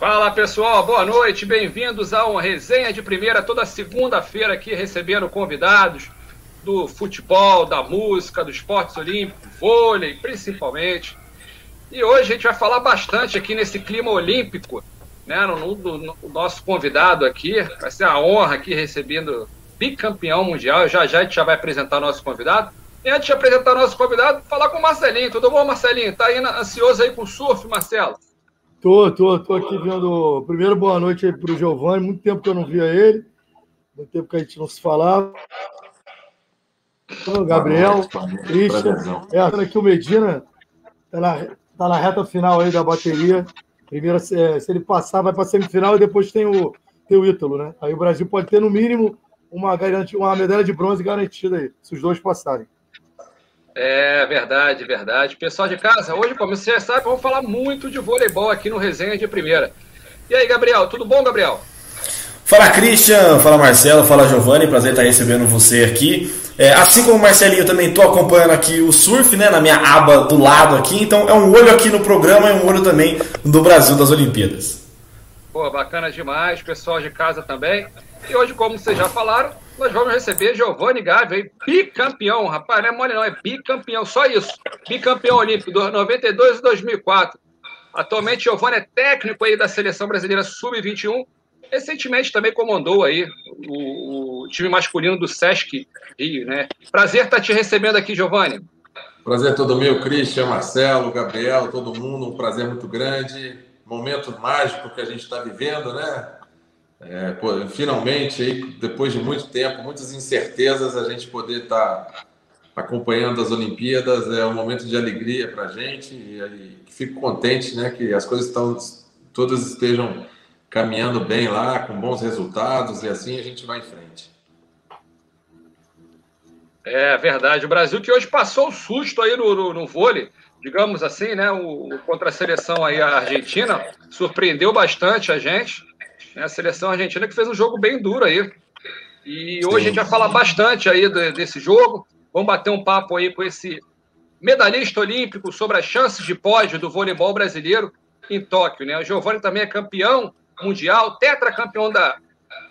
Fala pessoal, boa noite, bem-vindos a uma resenha de primeira toda segunda-feira aqui recebendo convidados do futebol, da música, do esportes olímpicos, vôlei principalmente. E hoje a gente vai falar bastante aqui nesse clima olímpico, né? No, no, no, nosso convidado aqui, vai ser a honra aqui recebendo bicampeão mundial. Já já a gente já vai apresentar o nosso convidado. E antes de apresentar o nosso convidado, falar com o Marcelinho. Tudo bom, Marcelinho? Tá aí ansioso aí com o surf, Marcelo? Tô, tô, tô aqui vendo. Primeiro, boa noite aí pro Giovanni. Muito tempo que eu não via ele. Muito tempo que a gente não se falava. Gabriel, Christian. É, aqui o Medina tá na, tá na reta final aí da bateria. Primeiro, se, ele passar, vai para semifinal e depois tem o, tem o Ítalo, né? Aí o Brasil pode ter, no mínimo, uma, garantia, uma medalha de bronze garantida aí, se os dois passarem. É verdade, verdade. Pessoal de casa, hoje, como você sabe, vamos falar muito de voleibol aqui no Resenha de Primeira. E aí, Gabriel, tudo bom, Gabriel? Fala Christian, fala Marcelo, fala Giovanni, prazer estar recebendo você aqui. É, assim como o Marcelinho, eu também estou acompanhando aqui o surf, né, na minha aba do lado aqui, então é um olho aqui no programa e um olho também do Brasil das Olimpíadas. Pô, bacana demais, pessoal de casa também. E hoje, como vocês já falaram, nós vamos receber Giovanni Gavi, bicampeão, rapaz, não é mole não, é bicampeão, só isso. Bicampeão olímpico, 92 e 2004. Atualmente, Giovanni é técnico aí da Seleção Brasileira Sub-21. Recentemente também comandou aí o, o, time masculino do Sesc Rio, né? Prazer estar te recebendo aqui, Giovanni. Prazer todo meu, Cristian, Marcelo, Gabriel, todo mundo, um prazer muito grande. Momento mágico que a gente está vivendo, né? É, pô, finalmente, aí, depois de muito tempo, muitas incertezas, a gente poder estar tá acompanhando as Olimpíadas é um momento de alegria para a gente e, e fico contente né, que as coisas estão, todas estejam caminhando bem lá, com bons resultados e assim a gente vai em frente. É verdade. O Brasil que hoje passou o susto aí no, no, no vôlei, digamos assim, né? O, contra a seleção aí, a Argentina, surpreendeu bastante a gente. Né? A seleção argentina que fez um jogo bem duro aí. E hoje Sim. a gente vai falar bastante aí desse jogo. Vamos bater um papo aí com esse medalhista olímpico sobre as chances de pódio do voleibol brasileiro em Tóquio. Né? O Giovanni também é campeão mundial, tetracampeão da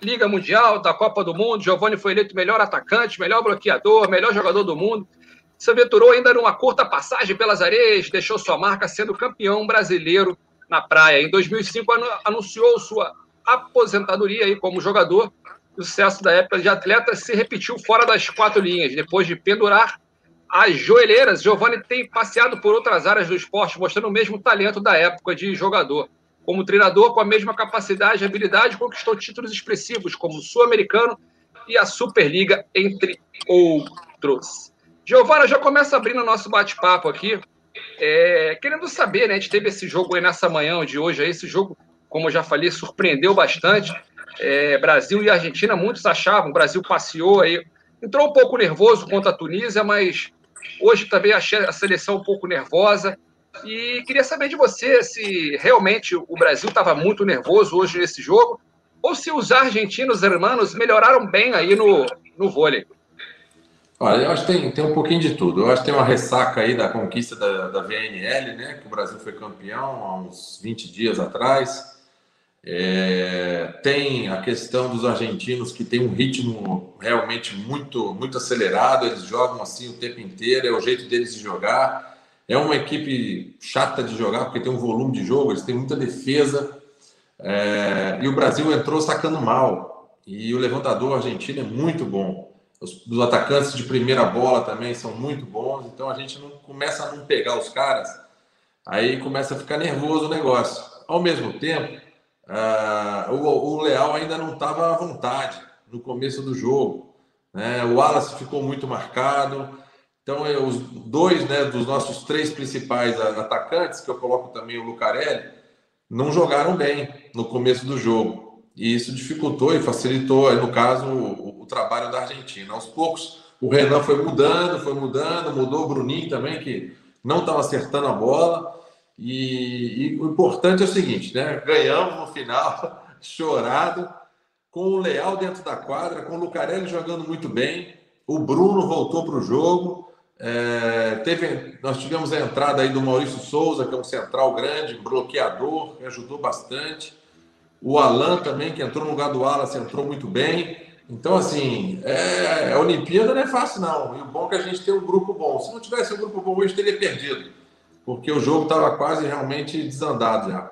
Liga Mundial, da Copa do Mundo. Giovanni foi eleito melhor atacante, melhor bloqueador, melhor jogador do mundo. Se aventurou ainda numa curta passagem pelas areias, deixou sua marca sendo campeão brasileiro na praia. Em 2005, anunciou sua aposentadoria aí como jogador. O sucesso da época de atleta se repetiu fora das quatro linhas. Depois de pendurar as joelheiras, Giovanni tem passeado por outras áreas do esporte, mostrando o mesmo talento da época de jogador. Como treinador, com a mesma capacidade e habilidade, conquistou títulos expressivos como o Sul-Americano e a Superliga, entre outros. Giovana, já começa abrindo o nosso bate-papo aqui. É, querendo saber, né? A gente teve esse jogo aí nessa manhã de hoje, aí, esse jogo como eu já falei, surpreendeu bastante. É, Brasil e Argentina, muitos achavam, o Brasil passeou aí, entrou um pouco nervoso contra a Tunísia, mas hoje também achei a seleção um pouco nervosa. E queria saber de você se realmente o Brasil estava muito nervoso hoje nesse jogo, ou se os argentinos hermanos melhoraram bem aí no, no vôlei. Olha, eu acho que tem, tem um pouquinho de tudo. Eu acho que tem uma ressaca aí da conquista da, da VNL, né? Que o Brasil foi campeão há uns 20 dias atrás. É, tem a questão dos argentinos que tem um ritmo realmente muito muito acelerado, eles jogam assim o tempo inteiro, é o jeito deles de jogar. É uma equipe chata de jogar porque tem um volume de jogo, eles têm muita defesa. É, e o Brasil entrou sacando mal. E o levantador argentino é muito bom. Os, os atacantes de primeira bola também são muito bons. Então a gente não começa a não pegar os caras, aí começa a ficar nervoso o negócio. Ao mesmo tempo, Uh, o, o, Leal ainda não estava à vontade no começo do jogo. Né? O Wallace ficou muito marcado. Então, eu, os dois né, dos nossos três principais atacantes, que eu coloco também o Lucarelli, não jogaram bem no começo do jogo. E isso dificultou e facilitou, no caso, o, o trabalho da Argentina. Aos poucos, o Renan foi mudando, foi mudando, mudou o Bruninho também, que não estava acertando a bola. E, e, o importante é o seguinte, né? Ganhamos no final, chorado, com o Leal dentro da quadra, com o Lucarelli jogando muito bem, o Bruno voltou para o jogo. É, teve, nós tivemos a entrada aí do Maurício Souza, que é um central grande, bloqueador, que ajudou bastante. O Alan também, que entrou no lugar do Wallace, entrou muito bem. Então, assim, é, a Olimpíada não é fácil, não. E o bom é que a gente tem um grupo bom. Se não tivesse um grupo bom hoje, teria perdido. Porque o jogo estava quase realmente desandado já.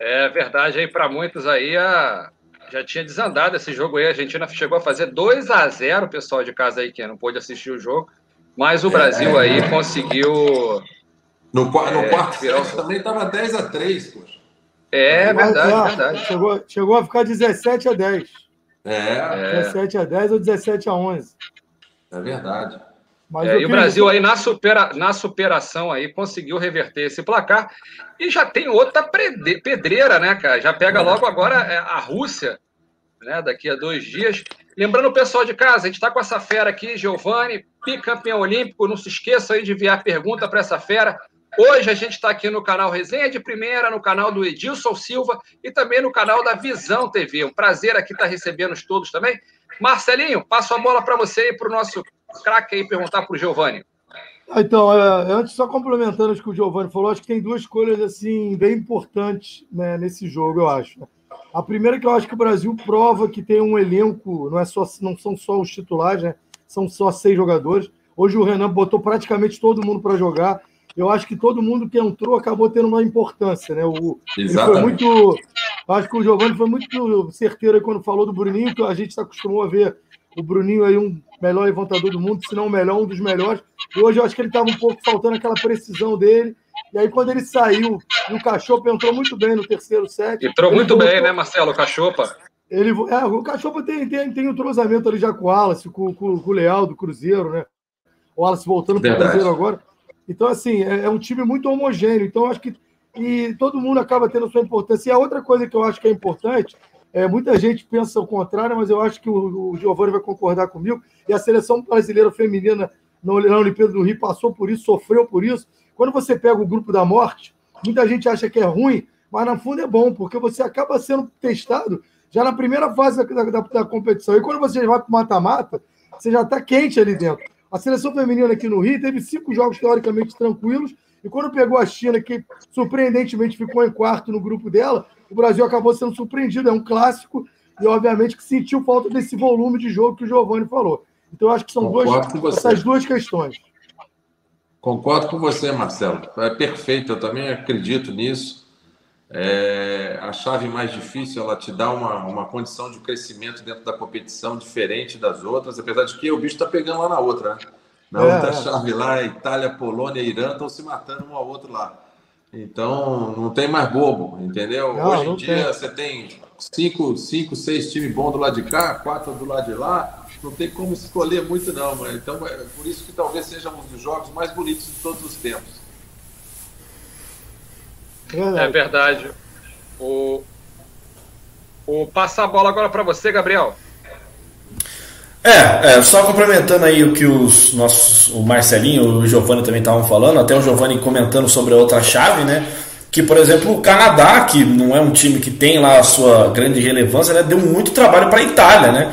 É verdade aí, para muitos aí, a... já tinha desandado esse jogo aí. A Argentina chegou a fazer 2 a 0 o pessoal de casa aí, que não pôde assistir o jogo. Mas o Brasil é, aí conseguiu. No, no é, quarto set também estava 10 a 3 poxa. É verdade, é, verdade. Chegou, chegou a ficar 17 a 10. É. 17 a 10 ou 17 a 11. É verdade. É, e o Brasil aí na, supera, na superação aí conseguiu reverter esse placar e já tem outra pedreira, né, cara? Já pega logo agora é, a Rússia, né? Daqui a dois dias. Lembrando o pessoal de casa, a gente está com essa fera aqui, Giovanni, bicampeão olímpico. Não se esqueça aí de enviar pergunta para essa fera. Hoje a gente está aqui no canal Resenha de Primeira, no canal do Edilson Silva e também no canal da Visão TV. Um prazer aqui estar tá recebendo todos também. Marcelinho, passo a bola para você e para o nosso craque aí perguntar para o Giovanni. Ah, então, é, antes, só complementando o que o Giovanni falou, acho que tem duas escolhas assim, bem importantes né, nesse jogo, eu acho. A primeira é que eu acho que o Brasil prova que tem um elenco, não, é só, não são só os titulares, né? são só seis jogadores. Hoje o Renan botou praticamente todo mundo para jogar eu acho que todo mundo que entrou acabou tendo uma importância, né? O, foi muito. Acho que o Giovanni foi muito certeiro quando falou do Bruninho, que a gente se acostumou a ver o Bruninho aí um melhor levantador do mundo, se não o melhor, um dos melhores. E hoje eu acho que ele estava um pouco faltando aquela precisão dele. E aí, quando ele saiu, e o Cachopa entrou muito bem no terceiro set. Entrou muito voltou, bem, né, Marcelo? O Cachopa. Ele, é, o Cachopa tem, tem, tem um entrosamento ali já com o Wallace, com, com, com o Leal do Cruzeiro, né? O Wallace voltando para o Cruzeiro agora. Então, assim, é, é um time muito homogêneo. Então, acho que e todo mundo acaba tendo sua importância. E a outra coisa que eu acho que é importante, é, muita gente pensa o contrário, mas eu acho que o, o Giovanni vai concordar comigo, e a seleção brasileira feminina na, Olimpíada do Rio passou por isso, sofreu por isso. Quando você pega o grupo da morte, muita gente acha que é ruim, mas no fundo é bom, porque você acaba sendo testado já na primeira fase da, da, da competição. E quando você vai para o mata-mata, você já está quente ali dentro. A seleção feminina aqui no Rio teve cinco jogos teoricamente tranquilos, e quando pegou a China, que surpreendentemente ficou em quarto no grupo dela, o Brasil acabou sendo surpreendido. É um clássico, e obviamente que sentiu falta desse volume de jogo que o Giovanni falou. Então, acho que são duas, essas duas questões. Concordo com você, Marcelo. É perfeito, eu também acredito nisso. É, a chave mais difícil ela te dá uma, uma condição de crescimento dentro da competição diferente das outras, apesar de que o bicho está pegando lá na outra. Né? Na é, outra chave lá, Itália, Polônia e Irã estão se matando um ao outro lá. Então não tem mais bobo, entendeu? Não, Hoje em dia tem. você tem cinco, cinco, seis times bons do lado de cá, quatro do lado de lá. Não tem como escolher muito, não. Mas, então é por isso que talvez seja um dos jogos mais bonitos de todos os tempos. É verdade. O, o passar a bola agora para você, Gabriel. É, é, só complementando aí o que os nossos, o Marcelinho e o Giovanni também estavam falando, até o Giovanni comentando sobre a outra chave, né? Que, por exemplo, o Canadá, que não é um time que tem lá a sua grande relevância, né, deu muito trabalho para a Itália, né?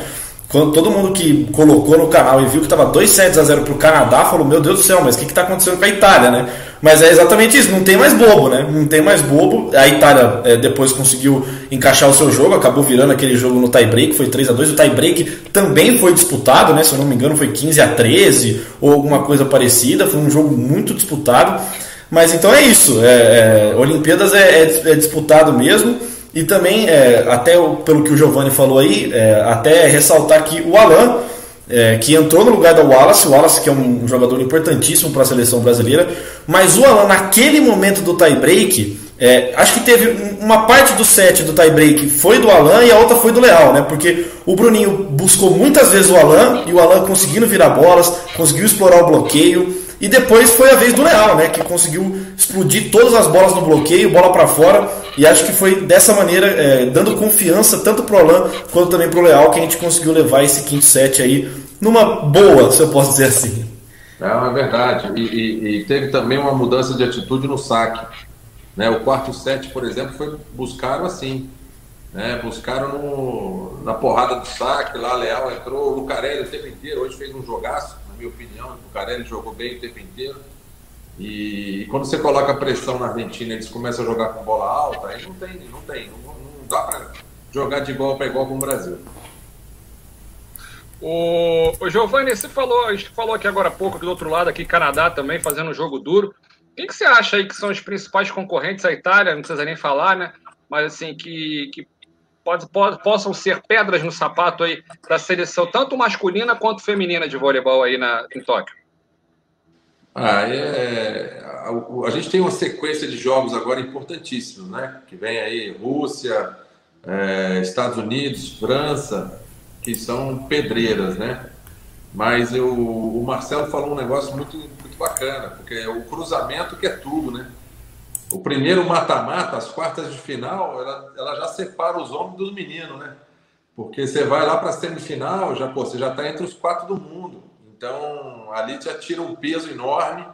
Quando todo mundo que colocou no canal e viu que estava 2 sets a 0 para o Canadá, falou: Meu Deus do céu, mas o que está acontecendo com a Itália, né? Mas é exatamente isso, não tem mais bobo, né? Não tem mais bobo. A Itália é, depois conseguiu encaixar o seu jogo, acabou virando aquele jogo no tie-break, foi 3 a 2 O tie-break também foi disputado, né? Se eu não me engano, foi 15 a 13 ou alguma coisa parecida. Foi um jogo muito disputado. Mas então é isso. É, é, Olimpíadas é, é, é disputado mesmo. E também, é, até pelo que o Giovanni falou aí, é, até ressaltar que o Alan, é, que entrou no lugar do Wallace, o Wallace que é um jogador importantíssimo para a seleção brasileira, mas o Alan, naquele momento do tie-break, é, acho que teve uma parte do set do tie-break foi do Alan e a outra foi do Leal, né? Porque o Bruninho buscou muitas vezes o Alan e o Alan conseguindo virar bolas, conseguiu explorar o bloqueio. E depois foi a vez do Leal, né? Que conseguiu explodir todas as bolas no bloqueio, bola para fora. E acho que foi dessa maneira, é, dando confiança tanto pro Alan quanto também pro Leal, que a gente conseguiu levar esse quinto set aí numa boa, se eu posso dizer assim. É, é verdade. E, e, e teve também uma mudança de atitude no saque. Né? O quarto set, por exemplo, foi buscaram assim. Né? Buscaram no, na porrada do saque, lá Leal entrou, o Lucarelli o tempo inteiro, hoje fez um jogaço minha opinião. O Carelli jogou bem o tempo inteiro. E, e, quando você coloca pressão na Argentina, eles começam a jogar com bola alta, aí não tem, não tem, não, não dá para jogar de igual para igual com o Brasil. O, o Giovanni, você falou, a gente falou aqui agora há pouco, do outro lado, aqui Canadá também fazendo um jogo duro. Quem que você acha aí que são os principais concorrentes? A Itália, não precisa nem falar, né? Mas assim, que, que pode, pode, possam ser pedras no sapato aí da seleção, tanto masculina quanto feminina de voleibol aí na, em Tóquio. Ah, é, a, a, gente tem uma sequência de jogos agora importantíssimos, né? Que vem aí Rússia, é, Estados Unidos, França, que são pedreiras, né? Mas eu, o Marcelo falou um negócio muito, muito bacana, porque é o cruzamento que é tudo, né? O primeiro mata-mata, as quartas de final, ela, ela já separa os homens dos meninos, né? Porque você vai lá para a semifinal, já, pô, você já está entre os quatro do mundo. Então, ali já tira um peso enorme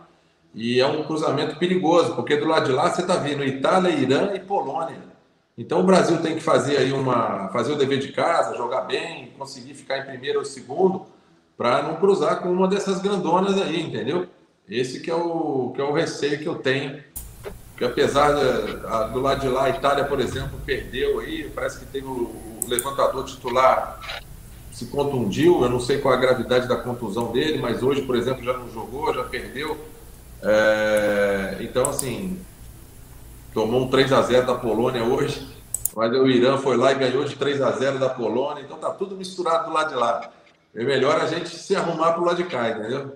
e é um cruzamento perigoso, porque do lado de lá você está vendo Itália, Irã e Polônia. Então o Brasil tem que fazer aí uma fazer o dever de casa, jogar bem, conseguir ficar em primeiro ou segundo, para não cruzar com uma dessas grandonas aí, entendeu? Esse que é o que é o receio que eu tenho. Que apesar a, do lado de lá, a Itália, por exemplo, perdeu aí, parece que tem o, o levantador titular se contundiu, eu não sei qual a gravidade da contusão dele, mas hoje, por exemplo, já não jogou, já perdeu. É, então, assim, tomou um 3 a 0 da Polônia hoje, mas o Irã foi lá e ganhou de 3 a 0 da Polônia, então tá tudo misturado do lado de lá. É melhor a gente se arrumar pro lado de cá, entendeu?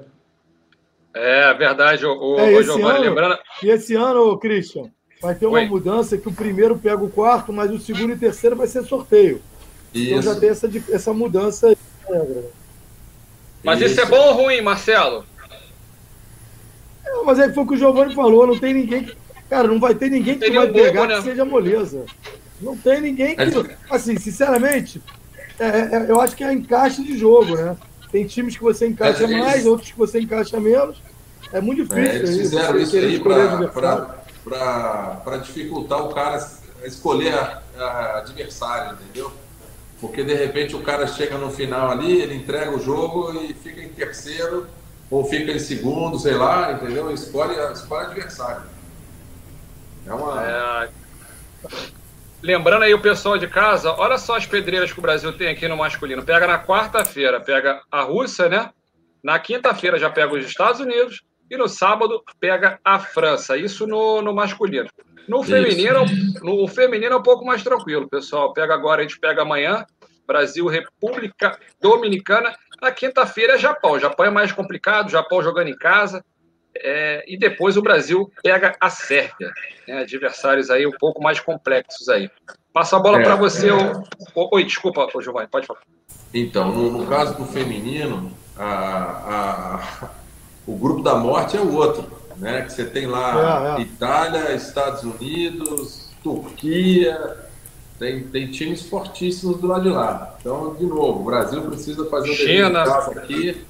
É verdade, o, é, o Giovanni, ano, lembrando. E esse ano, Christian, vai ter uma Oi. mudança que o primeiro pega o quarto, mas o segundo e terceiro vai ser sorteio. Isso. Então já tem essa, essa mudança aí. Né, mas isso. isso é bom ou ruim, Marcelo? É, mas é foi o que o Giovanni falou, não tem ninguém que Cara, não vai ter ninguém que vai pegar bobo, né? que seja moleza. Não tem ninguém que. Assim, sinceramente, é, é, eu acho que é encaixe de jogo, né? Tem times que você encaixa é, mais, outros que você encaixa menos. É muito difícil. É, eles fizeram isso aí para dificultar o cara escolher a, a adversário, entendeu? Porque de repente o cara chega no final ali, ele entrega o jogo e fica em terceiro, ou fica em segundo, sei lá, entendeu? Escolhe, escolhe adversário. É uma. É... Lembrando aí o pessoal de casa, olha só as pedreiras que o Brasil tem aqui no masculino. Pega na quarta-feira, pega a Rússia, né? Na quinta-feira já pega os Estados Unidos e no sábado pega a França. Isso no, no masculino. No feminino, no feminino é um pouco mais tranquilo, pessoal. Pega agora, a gente pega amanhã, Brasil, República Dominicana. Na quinta-feira é Japão. Japão é mais complicado, Japão jogando em casa. É, e depois o Brasil pega a Sérvia, né, adversários aí um pouco mais complexos aí. Passa a bola é, para você. É... O... Oi, desculpa, Giovanni, pode falar. Então, no, no caso do feminino, a, a, o grupo da morte é o outro, né? Que você tem lá é, é. Itália, Estados Unidos, Turquia, tem, tem times fortíssimos do lado de lá. Então, de novo, o Brasil precisa fazer um China aqui,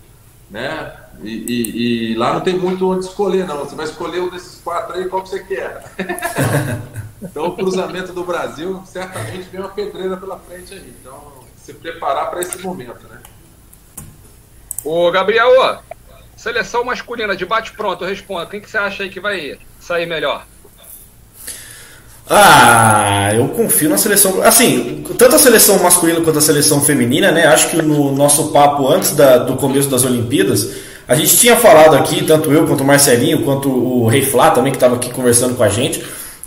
né? E, e, e, lá não tem muito onde escolher, não. Você vai escolher um desses quatro aí, qual que você quer. então, o cruzamento do Brasil certamente vem uma pedreira pela frente aí. Então, se preparar para esse momento, né? Ô, Gabriel, seleção masculina de bate-pronto, responda. Quem que você acha aí que vai sair melhor? Ah, eu confio na seleção. Assim, tanto a seleção masculina quanto a seleção feminina, né? Acho que no nosso papo antes da, do começo das Olimpíadas, a gente tinha falado aqui, tanto eu quanto o Marcelinho, quanto o Rei Flá também, que estava aqui conversando com a gente,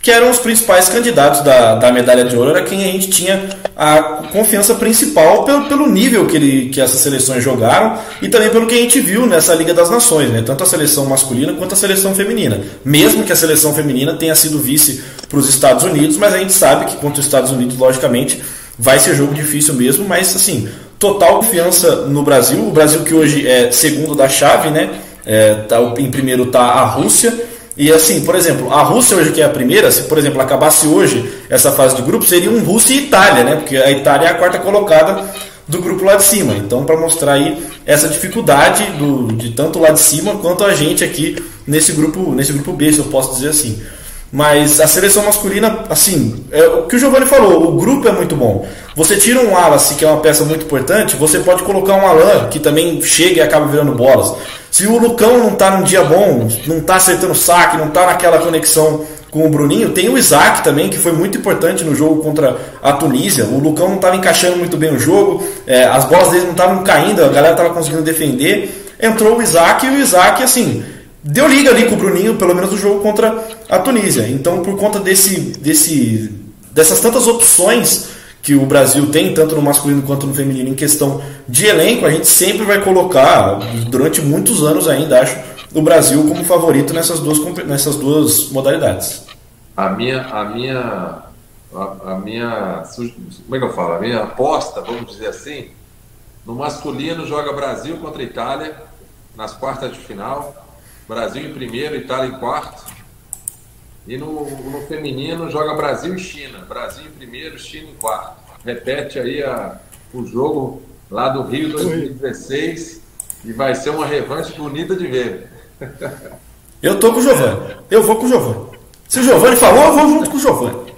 que eram os principais candidatos da, da medalha de ouro, era quem a gente tinha a confiança principal pelo, pelo nível que, ele, que essas seleções jogaram e também pelo que a gente viu nessa Liga das Nações, né? tanto a seleção masculina quanto a seleção feminina. Mesmo que a seleção feminina tenha sido vice para os Estados Unidos, mas a gente sabe que contra os Estados Unidos, logicamente, vai ser jogo difícil mesmo, mas assim, total confiança no Brasil. O Brasil que hoje é segundo da chave, né? É, tá, em primeiro está a Rússia. E assim, por exemplo, a Rússia hoje que é a primeira, se por exemplo acabasse hoje essa fase de grupo, seria um Rússia e Itália, né? Porque a Itália é a quarta colocada do grupo lá de cima. Então, para mostrar aí essa dificuldade do, de tanto lá de cima quanto a gente aqui nesse grupo, nesse grupo B, se eu posso dizer assim. Mas a seleção masculina, assim, é o que o Giovanni falou, o grupo é muito bom. Você tira um Wallace, que é uma peça muito importante, você pode colocar um Alan, que também chega e acaba virando bolas. Se o Lucão não está num dia bom, não está acertando saque, não está naquela conexão com o Bruninho. Tem o Isaac também, que foi muito importante no jogo contra a Tunísia. O Lucão não estava encaixando muito bem o jogo, é, as bolas dele não estavam caindo, a galera estava conseguindo defender. Entrou o Isaac e o Isaac, assim, deu liga ali com o Bruninho, pelo menos no jogo contra a Tunísia. Então, por conta desse, desse, dessas tantas opções que o Brasil tem, tanto no masculino quanto no feminino, em questão de elenco, a gente sempre vai colocar, durante muitos anos ainda, acho, o Brasil como favorito nessas duas, nessas duas modalidades. A minha, a minha, a, a minha, como é que eu falo? A minha aposta, vamos dizer assim, no masculino joga Brasil contra Itália nas quartas de final, Brasil em primeiro, Itália em quarto. E no, no feminino joga Brasil e China. Brasil em primeiro, China em quarto. Repete aí a, o jogo lá do Rio 2016 e vai ser uma revanche bonita de ver. Eu tô com o Giovanni. Eu vou com o Giovanni. Se o Giovanni falou, eu vou junto com o Giovanni.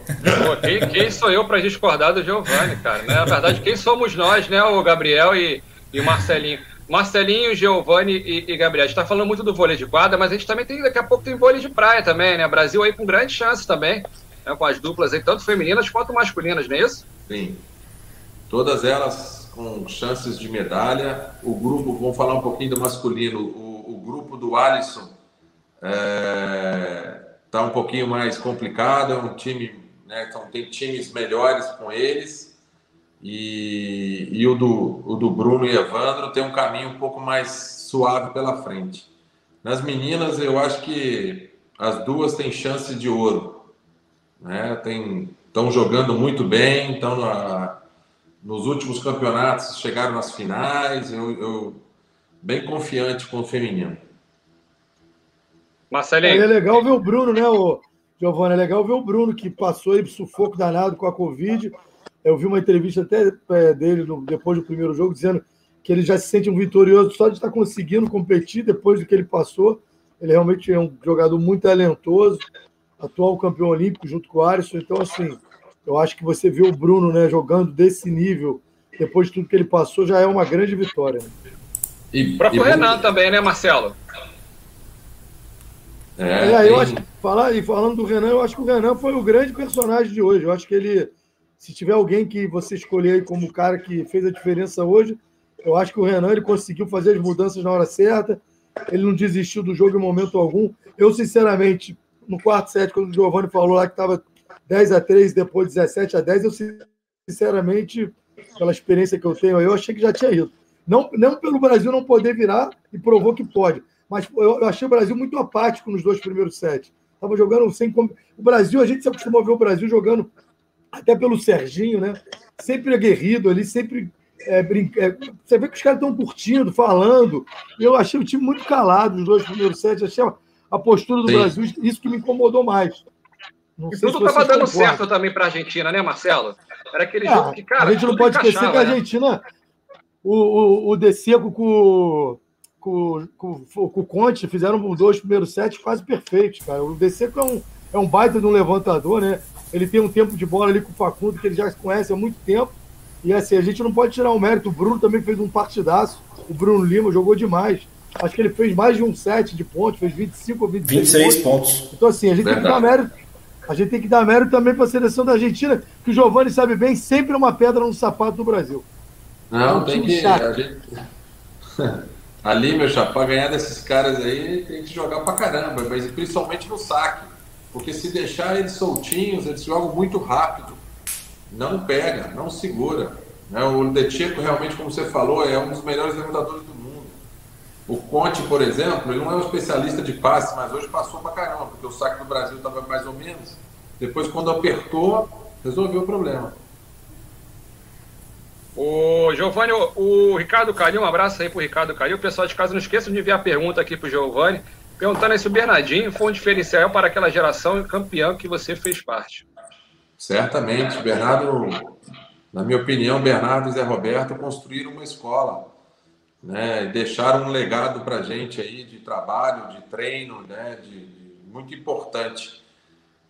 Pô, quem, quem, sou eu para discordar do Giovanni, cara? Na verdade, quem somos nós, né? O Gabriel e, e o Marcelinho. Marcelinho, Giovanni e, e Gabriel. A gente está falando muito do vôlei de quadra, mas a gente também tem, daqui a pouco tem vôlei de praia também, né? Brasil aí com grandes chances também, né? com as duplas aí, tanto femininas quanto masculinas, não é isso? Sim. Todas elas com chances de medalha. O grupo, vamos falar um pouquinho do masculino, o, o grupo do Alisson é, tá um pouquinho mais complicado, é um time, né? Então tem times melhores com eles e, e o, do, o do Bruno e Evandro tem um caminho um pouco mais suave pela frente. Nas meninas, eu acho que as duas têm chance de ouro. Né? Estão jogando muito bem, estão nos últimos campeonatos chegaram nas finais. Eu, eu bem confiante com o feminino. Marcelinho. É legal ver o Bruno, né, o Giovanni? É legal ver o Bruno que passou aí sufoco danado com a Covid eu vi uma entrevista até é, dele no, depois do primeiro jogo, dizendo que ele já se sente um vitorioso só de estar conseguindo competir depois do que ele passou. Ele realmente é um jogador muito talentoso, atual campeão olímpico junto com o Alisson. Então, assim, eu acho que você vê o Bruno né, jogando desse nível, depois de tudo que ele passou, já é uma grande vitória. Né? E o próprio e Renan também, né, Marcelo? É, é eu acho, falar, e falando do Renan, eu acho que o Renan foi o grande personagem de hoje. Eu acho que ele se tiver alguém que você escolher como o cara que fez a diferença hoje, eu acho que o Renan ele conseguiu fazer as mudanças na hora certa. Ele não desistiu do jogo em momento algum. Eu, sinceramente, no quarto set, quando o Giovanni falou lá que estava 10 a 3 depois 17 a 10, eu, sinceramente, pela experiência que eu tenho, eu achei que já tinha ido. Não, não pelo Brasil não poder virar e provou que pode. Mas eu achei o Brasil muito apático nos dois primeiros sets. Estava jogando sem. O Brasil, a gente se acostumou a ver o Brasil jogando até pelo Serginho, né? Sempre aguerrido ali, sempre é, brinca... É, você vê que os caras estão curtindo, falando. Eu achei o time muito calado nos dois primeiros sets. Achei a postura do Sim. Brasil, isso que me incomodou mais. Não e tudo estava dando certo também para a Argentina, né, Marcelo? Era aquele é, jogo que, cara. A gente não pode esquecer que a né? Argentina, o, o, o Deseco com, com, com, com o Conte fizeram os dois primeiros sets quase perfeitos, cara. O Deseco é um, é um baita de um levantador, né? Ele tem um tempo de bola ali com o Facundo, que ele já conhece há muito tempo. E assim, a gente não pode tirar o mérito. O Bruno também fez um partidaço. O Bruno Lima jogou demais. Acho que ele fez mais de um set de pontos, fez 25 ou 26, 26 pontos. pontos. Então, assim, a gente Verdade. tem que dar mérito. A gente tem que dar mérito também para a seleção da Argentina, que o Giovanni sabe bem, sempre é uma pedra no sapato do Brasil. Não, é um tem que. Gente... Ali, meu chapa, ganhar desses caras aí, tem que jogar para caramba, mas principalmente no saque. Porque se deixar eles soltinhos, eles jogam muito rápido. Não pega, não segura. Né? O Decheco, realmente, como você falou, é um dos melhores levantadores do mundo. O Conte, por exemplo, ele não é um especialista de passe, mas hoje passou pra caramba, porque o saque do Brasil estava mais ou menos. Depois, quando apertou, resolveu o problema. O Giovanni, o Ricardo Calil, um abraço aí pro Ricardo Calil. O pessoal de casa não esqueça de enviar pergunta aqui pro Giovanni. Perguntando se o Bernardinho foi um diferencial para aquela geração campeã que você fez parte. Certamente. Bernardo, na minha opinião, Bernardo e Zé Roberto construíram uma escola. Né, deixaram um legado para a gente aí de trabalho, de treino, né, de, de, muito importante.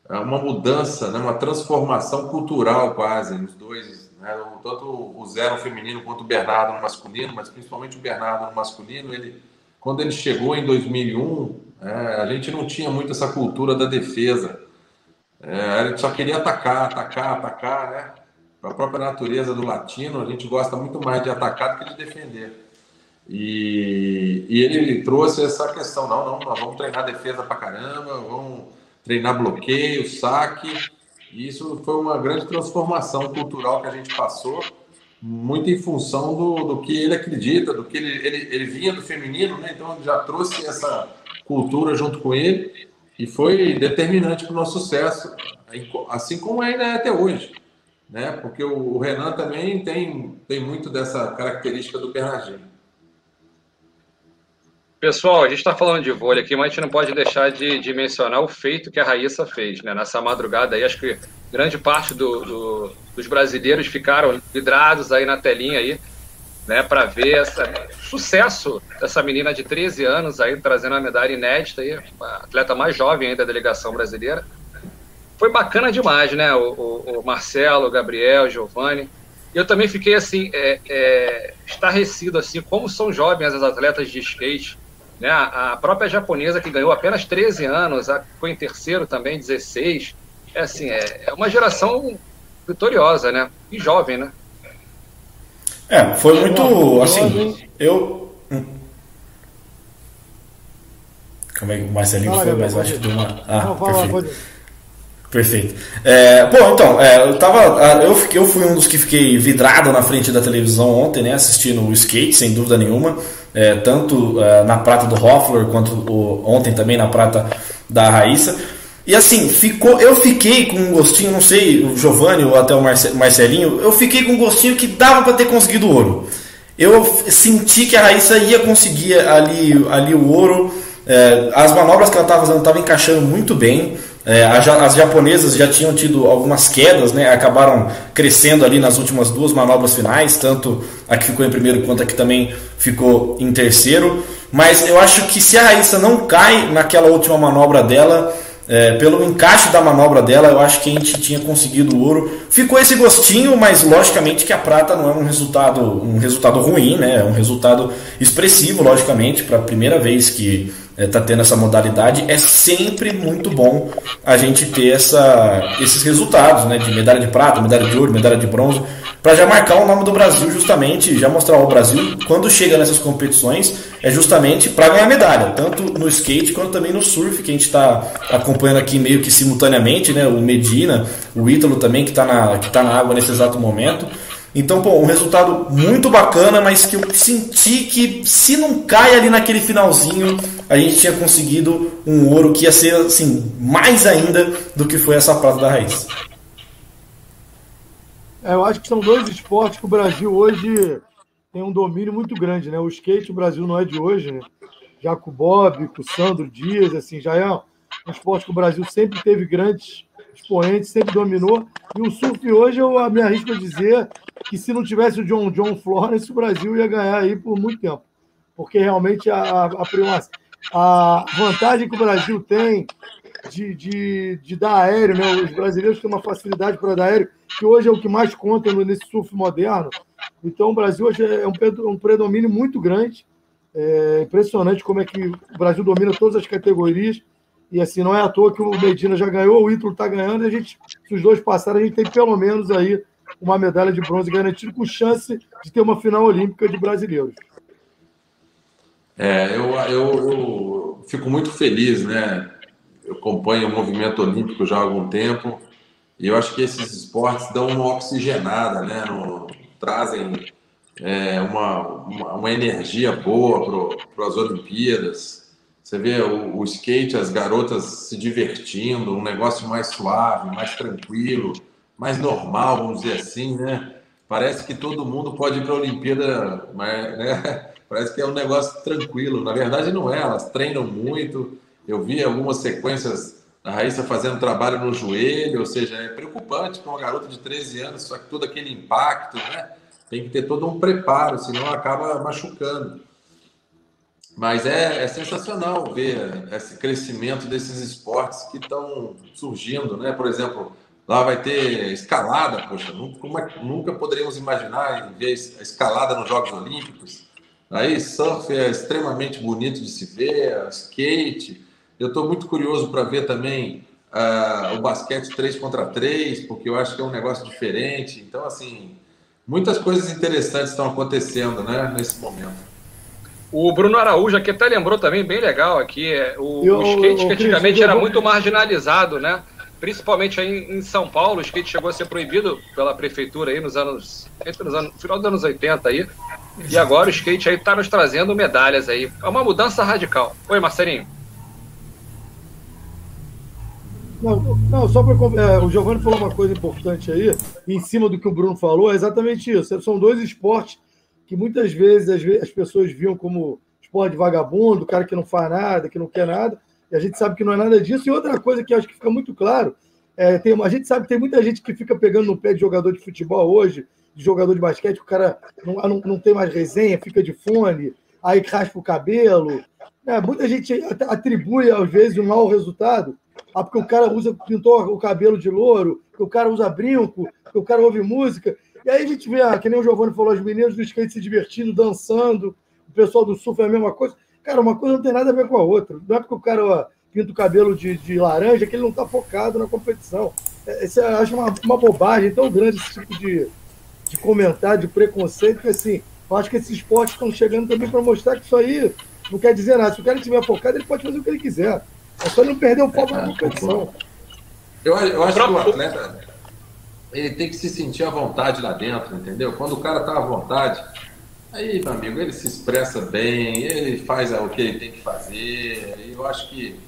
É uma mudança, né, uma transformação cultural quase nos dois, né, tanto o Zé no feminino quanto o Bernardo no masculino, mas principalmente o Bernardo no masculino, ele quando ele chegou em 2001, é, a gente não tinha muito essa cultura da defesa. É, a gente só queria atacar, atacar, atacar, né? A própria natureza do latino, a gente gosta muito mais de atacar do que de defender. E, e ele trouxe essa questão: não, não, nós vamos treinar defesa pra caramba, vamos treinar bloqueio, saque. E isso foi uma grande transformação cultural que a gente passou, muito em função do, do que ele acredita, do que ele, ele, ele vinha do feminino, né? então já trouxe essa cultura junto com ele e foi determinante para o nosso sucesso, assim como ainda é até hoje. Né? Porque o, o Renan também tem, tem muito dessa característica do Bernardinho. Pessoal, a gente está falando de vôlei aqui, mas a gente não pode deixar de, de, mencionar o feito que a Raíssa fez, né? Nessa madrugada aí, acho que grande parte do, do, dos brasileiros ficaram vidrados aí na telinha aí, né? Para ver esse sucesso dessa menina de 13 anos aí, trazendo uma medalha inédita aí, atleta mais jovem aí da delegação brasileira. Foi bacana demais, né? O, o, o Marcelo, o Gabriel, o Giovanni. Eu também fiquei assim, é, é, estarrecido assim, como são jovens as atletas de skate né? A própria japonesa, que ganhou apenas 13 anos, ficou em terceiro também, 16. É assim, é, é uma geração vitoriosa, né? E jovem, né? É, foi muito. Assim, eu. Como é que o Marcelinho foi, mas eu acho que deu uma. Ah, perfeito. Perfeito. É, bom, então, é, eu tava. Eu, fiquei, eu fui um dos que fiquei vidrado na frente da televisão ontem, né? Assistindo o skate, sem dúvida nenhuma é, tanto é, na prata do Hoffler quanto o, ontem também na prata da Raíssa. E assim, ficou, eu fiquei com um gostinho, não sei, o Giovanni ou até o Marcelinho, eu fiquei com um gostinho que dava para ter conseguido ouro. Eu senti que a Raíssa ia conseguir ali, ali o ouro. É, as manobras que ela estava fazendo estavam encaixando muito bem. É, as japonesas já tinham tido algumas quedas, né, acabaram crescendo ali nas últimas duas manobras finais, tanto a que ficou em primeiro quanto a que também ficou em terceiro. Mas eu acho que se a Raíssa não cai naquela última manobra dela, é, pelo encaixe da manobra dela, eu acho que a gente tinha conseguido o ouro. Ficou esse gostinho, mas logicamente que a prata não é um resultado, um resultado ruim, né? É um resultado expressivo, logicamente, para a primeira vez que está é, tendo essa modalidade, é sempre muito bom a gente ter essa, esses resultados, né? De medalha de prata, medalha de ouro, medalha de bronze, para já marcar o nome do Brasil, justamente, já mostrar ao Brasil, quando chega nessas competições, é justamente para ganhar medalha, tanto no skate quanto também no surf, que a gente está acompanhando aqui meio que simultaneamente, né? O Medina, o Ítalo também, que está na, que tá na água nesse exato momento. Então, pô, um resultado muito bacana, mas que eu senti que se não cai ali naquele finalzinho, a gente tinha conseguido um ouro que ia ser assim, mais ainda do que foi essa prata da raiz. É, eu acho que são dois esportes que o Brasil hoje tem um domínio muito grande, né? O skate, o Brasil não é de hoje, né? Já com o Bob, com o Sandro Dias, assim, já é um esporte que o Brasil sempre teve grandes expoentes, sempre dominou. E o surf hoje, eu me arrisco a dizer que se não tivesse o John, John Florence, o Brasil ia ganhar aí por muito tempo. Porque realmente a, a, a vantagem que o Brasil tem de, de, de dar aéreo, né? Os brasileiros têm uma facilidade para dar aéreo, que hoje é o que mais conta nesse surf moderno. Então, o Brasil hoje é um, um predomínio muito grande. É impressionante como é que o Brasil domina todas as categorias. E assim, não é à toa que o Medina já ganhou, o Ítalo está ganhando, e a gente, se os dois passarem, a gente tem pelo menos aí uma medalha de bronze garantida, com chance de ter uma final olímpica de brasileiros. É, eu, eu, eu fico muito feliz, né? Eu acompanho o movimento olímpico já há algum tempo, e eu acho que esses esportes dão uma oxigenada, né? No, trazem é, uma, uma, uma, energia boa para as Olimpíadas. Você vê o, o, skate, as garotas se divertindo, um negócio mais suave, mais tranquilo, mais normal, vamos dizer assim, né? Parece que todo mundo pode ir para a Olimpíada, mas, né? Parece que é um negócio tranquilo. Na verdade, não é. Elas treinam muito. Eu vi algumas sequências da Raíssa fazendo trabalho no joelho, ou seja, é preocupante para uma garota de 13 anos, só que todo aquele impacto, né? Tem que ter todo um preparo, senão acaba machucando. Mas é, é, sensacional ver esse crescimento desses esportes que estão surgindo, né? Por exemplo, lá vai ter escalada, poxa, nunca, é nunca poderíamos imaginar ver a escalada nos Jogos Olímpicos. Aí surf é extremamente bonito de se ver, skate. Eu estou muito curioso para ver também uh, o basquete 3 contra 3, porque eu acho que é um negócio diferente. Então, assim, muitas coisas interessantes estão acontecendo né, nesse momento. O Bruno Araújo aqui até lembrou também, bem legal aqui, é, o, eu, o skate que antigamente era muito marginalizado, né? Principalmente aí em São Paulo, o skate chegou a ser proibido pela prefeitura aí nos anos, entre nos anos, final dos anos 80 aí. E agora o skate aí está nos trazendo medalhas aí. É uma mudança radical. Oi, Marcelinho. Não, não só para é, o Giovanni falou uma coisa importante aí, em cima do que o Bruno falou, é exatamente isso. São dois esportes que muitas vezes as, as pessoas viam como esporte vagabundo, cara que não faz nada, que não quer nada, e a gente sabe que não é nada disso. E outra coisa que acho que fica muito claro, é, tem, a gente sabe que tem muita gente que fica pegando no pé de jogador de futebol hoje, de jogador de basquete, o cara não, não, não tem mais resenha, fica de fone, aí raspa o cabelo. É, muita gente atribui, às vezes, um mau resultado ah, porque o cara usa, pintou o cabelo de louro, que o cara usa brinco, que o cara ouve música. E aí a gente vê, ah, que nem o Giovanni falou, os meninos do skate se divertindo, dançando, o pessoal do surf é a mesma coisa. Cara, uma coisa não tem nada a ver com a outra. Não é porque o cara ó, pinta o cabelo de, de laranja que ele não está focado na competição. É, isso eu acho uma, uma bobagem tão grande esse tipo de, de comentário, de preconceito, que assim, eu acho que esses esportes estão chegando também para mostrar que isso aí não quer dizer nada. Se o cara estiver focado, ele pode fazer o que ele quiser. É só não perder o foco na competição. Eu, eu acho que o atleta ele tem que se sentir à vontade lá dentro, entendeu? Quando o cara tá à vontade, aí, meu amigo, ele se expressa bem, ele faz o que ele tem que fazer. Eu acho que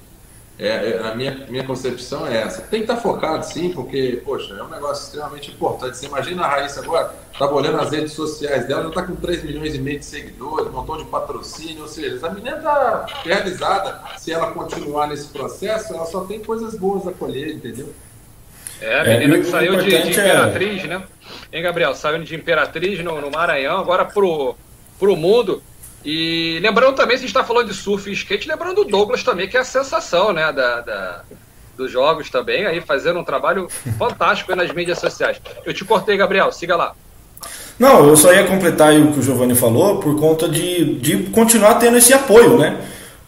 é, é, a minha, minha concepção é essa. Tem que estar focado, sim, porque, poxa, é um negócio extremamente importante. Você imagina a Raíssa agora, estava olhando as redes sociais dela, já está com 3 milhões e meio de seguidores, um montão de patrocínio, ou seja, a menina está realizada. Se ela continuar nesse processo, ela só tem coisas boas a colher, entendeu? É, a menina é, que saiu de, de é Imperatriz, é... né? Hein, Gabriel? Saiu de Imperatriz no, no Maranhão, agora pro, pro mundo. E lembrando também, se a gente está falando de surf e skate, lembrando o Douglas também, que é a sensação né, da, da dos jogos também, aí fazendo um trabalho fantástico nas mídias sociais. Eu te cortei, Gabriel, siga lá. Não, eu só ia completar o que o Giovanni falou por conta de, de continuar tendo esse apoio, né?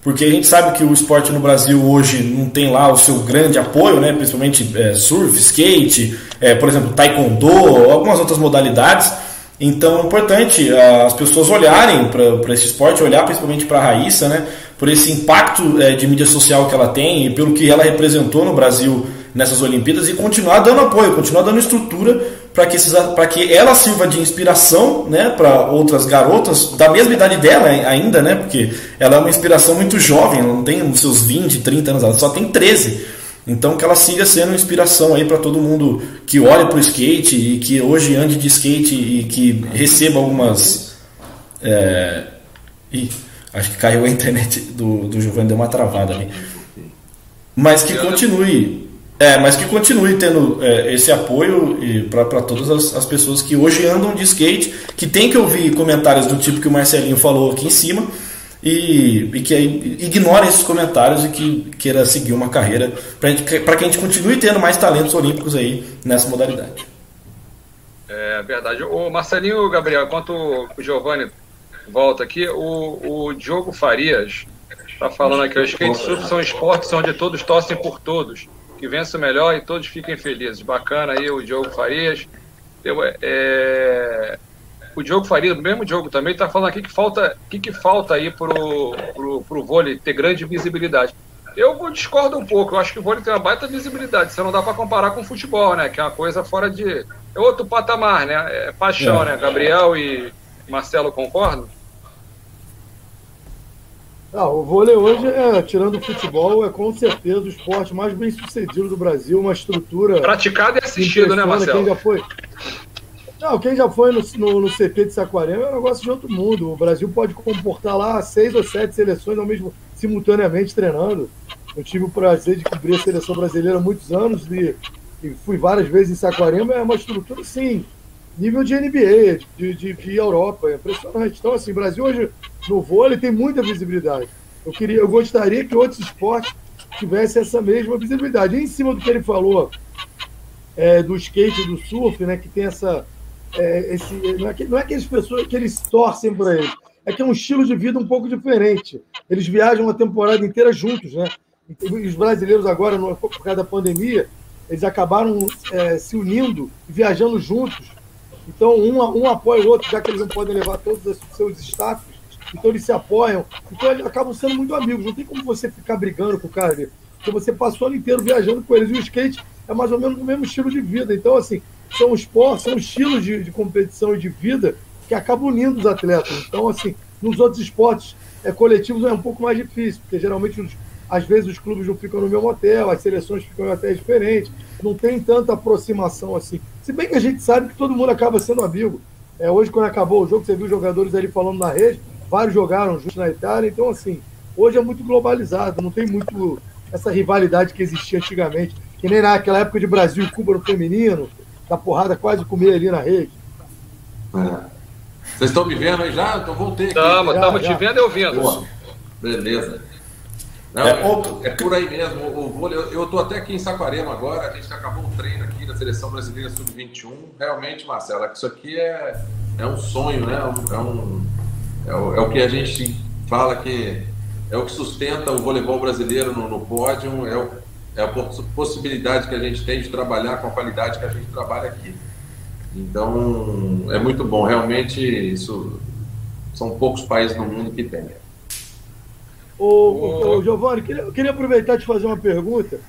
Porque a gente sabe que o esporte no Brasil hoje não tem lá o seu grande apoio, né? Principalmente é, surf, skate, é, por exemplo, taekwondo, algumas outras modalidades. Então é importante ah, as pessoas olharem para esse esporte, olhar principalmente para a Raíssa, né? por esse impacto é, de mídia social que ela tem e pelo que ela representou no Brasil nessas Olimpíadas e continuar dando apoio, continuar dando estrutura para que, que ela sirva de inspiração né, para outras garotas da mesma idade dela ainda, né? Porque ela é uma inspiração muito jovem, ela não tem os seus 20, 30 anos, ela só tem 13. Então que ela siga sendo inspiração aí para todo mundo que olha para o skate e que hoje ande de skate e que receba algumas. É... Ih, acho que caiu a internet do, do Giovanni, deu uma travada ali. Mas que continue. É, mas que continue tendo é, esse apoio para todas as, as pessoas que hoje andam de skate, que tem que ouvir comentários do tipo que o Marcelinho falou aqui em cima e, e que ignore esses comentários e que queira seguir uma carreira para que a gente continue tendo mais talentos olímpicos aí nessa modalidade. É verdade. O Marcelinho Gabriel, enquanto o Giovanni volta aqui, o, o Diogo Farias está falando aqui, os skate surf são esportes onde todos torcem por todos, que vença o melhor e todos fiquem felizes. Bacana aí o Diogo Farias. Eu, é, o Diogo Faria, o mesmo Diogo também, está falando aqui que falta, que, que falta aí pro, pro, pro vôlei ter grande visibilidade. Eu discordo um pouco, eu acho que o vôlei tem uma baita visibilidade, você não dá para comparar com o futebol, né? Que é uma coisa fora de. É outro patamar, né? É paixão, é. né? Gabriel e Marcelo concordam? Ah, o vôlei hoje, é, tirando o futebol, é com certeza o esporte mais bem sucedido do Brasil, uma estrutura. Praticado e assistido, né, Marcelo? Quem já foi, não, quem já foi no, no, no, CP de Saquarema é um negócio de outro mundo. O Brasil pode comportar lá seis ou sete seleções ao mesmo simultaneamente treinando. Eu tive o prazer de cobrir a seleção brasileira há muitos anos e, e fui várias vezes em Saquarema. É uma estrutura, sim, nível de NBA, de, de, de Europa. É impressionante. Então, assim, o Brasil hoje no vôlei tem muita visibilidade. Eu, queria, eu gostaria que outros esportes tivessem essa mesma visibilidade. E em cima do que ele falou é, do skate do surf, né, que tem essa é, esse, não, é que, não é que as pessoas que eles torcem para ele, é que é um estilo de vida um pouco diferente. Eles viajam uma temporada inteira juntos, né? Os brasileiros agora, por causa da pandemia, eles acabaram é, se unindo e viajando juntos. Então, um, um apoia o outro, já que eles não podem levar todos os seus staffs, então eles se apoiam. Então, eles acabam sendo muito amigos. Não tem como você ficar brigando com o cara ali, porque você passou o ano inteiro viajando com eles. E o skate é mais ou menos o mesmo estilo de vida. Então, assim, são esportes, são estilos de, de competição e de vida que acabam unindo os atletas. Então, assim, nos outros esportes é, coletivos é um pouco mais difícil, porque geralmente os, às vezes os clubes não ficam no mesmo hotel, as seleções ficam em hotéis diferentes, não tem tanta aproximação assim. Se bem que a gente sabe que todo mundo acaba sendo amigo. É, hoje, quando acabou o jogo, você viu os jogadores ali falando na rede, vários jogaram juntos na Itália, então assim, hoje é muito globalizado, não tem muito essa rivalidade que existia antigamente, que nem naquela época de Brasil e Cuba no feminino, da porrada quase comer ali na rede. É. Vocês estão me vendo aí já? Então voltei. Estamos, estamos te vendo e ouvindo. Boa. Beleza. Não, é, é, por aí mesmo. O vôlei, eu estou até aqui em Saquarema agora, a gente acabou o treino aqui da Seleção Brasileira Sub-21. Realmente, Marcelo, isso aqui é, é um sonho, né? É, um, é, o, é o que a gente fala que é o que sustenta o voleibol brasileiro no, no pódio, é, o, é a possibilidade que a gente tem de trabalhar com a qualidade que a gente trabalha aqui. Então, é muito bom. Realmente, isso são poucos países no mundo que têm. Ô, ô, Giovanni, queria, queria aproveitar e te fazer uma pergunta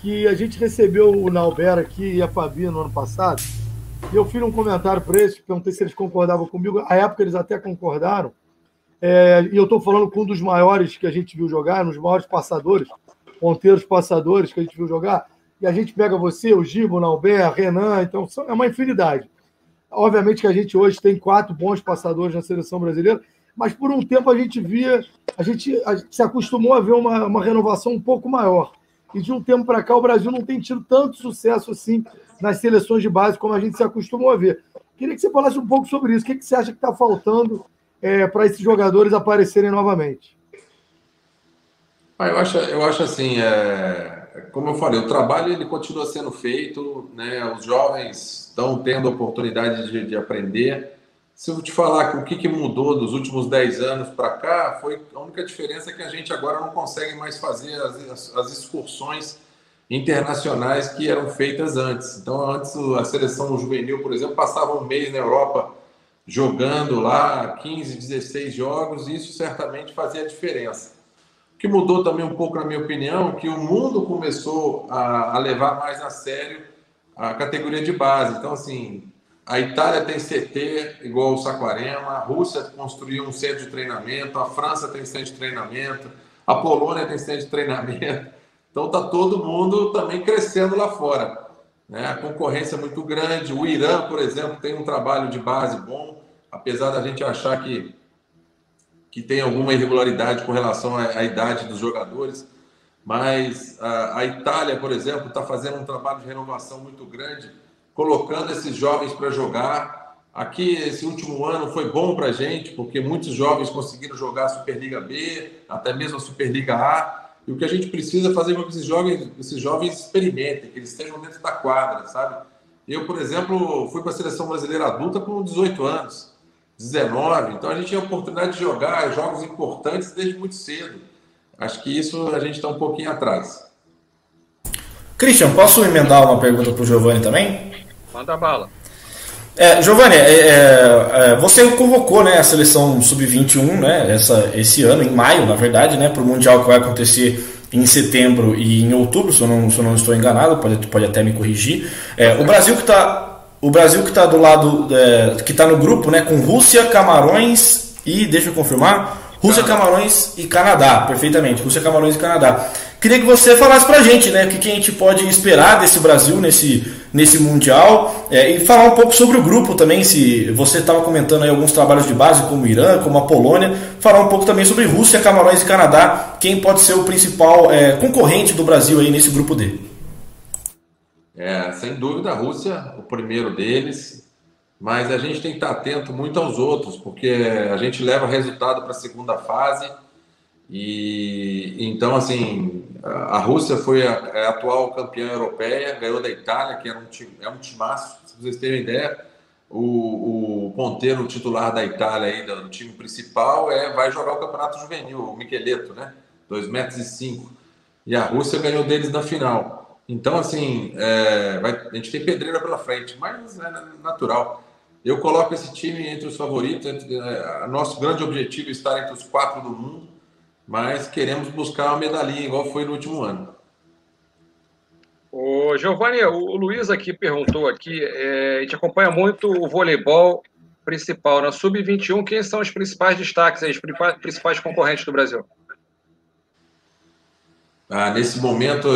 que a gente recebeu o Nauber aqui e a Fabi no ano passado, e eu fiz um comentário para eles, perguntei se eles concordavam comigo. À época eles até concordaram. É, e eu estou falando com um dos maiores que a gente viu jogar, um dos maiores passadores, ponteiros passadores que a gente viu jogar, e a gente pega você, o Gibo, o Nauber, Renan, então é uma infinidade. Obviamente que a gente hoje tem quatro bons passadores na seleção brasileira, mas por um tempo a gente via, a gente, a gente se acostumou a ver uma, uma renovação um pouco maior. E de um tempo para cá o Brasil não tem tido tanto sucesso assim nas seleções de base como a gente se acostumou a ver. Queria que você falasse um pouco sobre isso. O que, que você acha que está faltando é, para esses jogadores aparecerem novamente? Ah, eu, acho, eu acho assim, é como eu falei, o trabalho ele continua sendo feito, né? Os jovens estão tendo oportunidade de, de aprender. Se eu te falar que o que, que mudou dos últimos 10 anos para cá, foi a única diferença é que a gente agora não consegue mais fazer as, as, as excursões internacionais que eram feitas antes. Então, antes a seleção juvenil, por exemplo, passava um mês na Europa jogando lá 15, 16 jogos, e isso certamente fazia diferença. O que mudou também um pouco, na minha opinião, que o mundo começou a, a levar mais a sério a categoria de base. Então, assim, a Itália tem CT igual o Saquarema, a Rússia construiu um centro de treinamento, a França tem centro de treinamento, a Polônia tem centro de treinamento. Então, está todo mundo também crescendo lá fora. Né? A concorrência é muito grande. O Irã, por exemplo, tem um trabalho de base bom, apesar da gente achar que que tem alguma irregularidade com relação à, à idade dos jogadores, mas a, a Itália, por exemplo, está fazendo um trabalho de renovação muito grande, colocando esses jovens para jogar. Aqui, esse último ano foi bom para a gente, porque muitos jovens conseguiram jogar a Superliga B, até mesmo a Superliga A. E o que a gente precisa fazer com que esses jovens, esses jovens experimentem, que eles estejam dentro da quadra, sabe? Eu, por exemplo, fui para a seleção brasileira adulta com 18 anos. 19. Então a gente tinha a oportunidade de jogar jogos importantes desde muito cedo. Acho que isso a gente está um pouquinho atrás. Christian, posso emendar uma pergunta para o Giovanni também? Manda bala. É, Giovanni, é, é, é, você convocou né, a seleção sub-21 né, essa, esse ano, em maio, na verdade, né, para o Mundial que vai acontecer em setembro e em outubro, se eu não, se eu não estou enganado, pode, pode até me corrigir. É, o Brasil que está o Brasil que está do lado, é, que está no grupo, né, com Rússia, Camarões e, deixa eu confirmar, Rússia, Camarões e Canadá, perfeitamente, Rússia, Camarões e Canadá. Queria que você falasse pra gente, né, o que, que a gente pode esperar desse Brasil nesse, nesse Mundial é, e falar um pouco sobre o grupo também, se você estava comentando aí alguns trabalhos de base como o Irã, como a Polônia, falar um pouco também sobre Rússia, Camarões e Canadá, quem pode ser o principal é, concorrente do Brasil aí nesse grupo D. É, sem dúvida, a Rússia, o primeiro deles, mas a gente tem que estar atento muito aos outros, porque a gente leva resultado para a segunda fase. E então, assim, a Rússia foi a, é a, atual campeã europeia, ganhou da Itália, que era um time, é um timaço, se vocês terem ideia. O, o ponteiro titular da Itália, aí, do time principal, é, vai jogar o campeonato juvenil, o Micheletto, né? 2,5 metros. E cinco. e a Rússia ganhou deles na final. Então, assim, é, vai, a gente tem pedreira pela frente, mas é natural. Eu coloco esse time entre os favoritos. Entre, é, nosso grande objetivo é estar entre os quatro do mundo, mas queremos buscar uma medalhinha, igual foi no último ano. O Giovanni, o Luiz aqui perguntou aqui, é, a gente acompanha muito o voleibol principal na Sub-21, quem são os principais destaques, os principais concorrentes do Brasil? Ah, nesse momento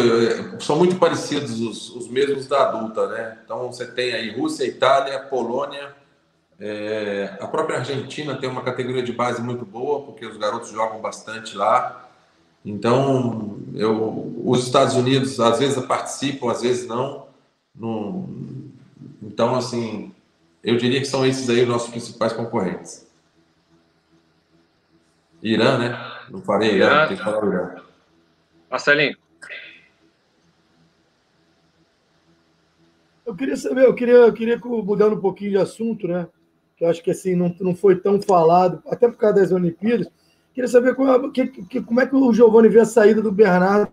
são muito parecidos os, os, mesmos da adulta, né? Então você tem aí Rússia, Itália, Polônia, é, a própria Argentina tem uma categoria de base muito boa, porque os garotos jogam bastante lá. Então, eu, os Estados Unidos às vezes participam, às vezes não. No, então, assim, eu diria que são esses aí os nossos principais concorrentes. Irã, né? Não falei Irã, Irã tem que falar Irã. Marcelinho. Eu queria saber, eu queria, eu queria mudando um pouquinho de assunto, né? Que eu acho que assim não, não foi tão falado, até por causa das Olimpíadas. Queria saber como, é, que, que, como é que o Giovanni vê a saída do Bernardo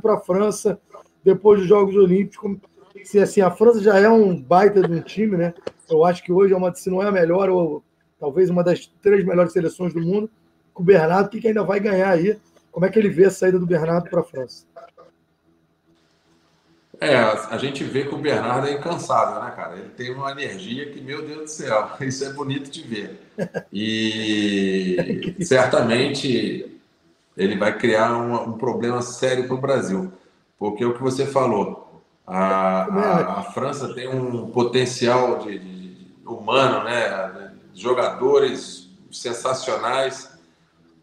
para a França depois dos Jogos Olímpicos. Se assim, a França já é um baita de um time, né? Eu acho que hoje é uma, se não é a melhor, ou talvez uma das três melhores seleções do mundo. Com o Bernardo, o que, que ainda vai ganhar aí? Como é que ele vê a saída do Bernardo para a França? É, a gente vê que o Bernardo é incansável, né, cara? Ele tem uma energia que, meu Deus do céu, isso é bonito de ver. E certamente ele vai criar um, um problema sério para o Brasil. Porque o que você falou, a, a, a França tem um potencial de, de, humano, né? Jogadores sensacionais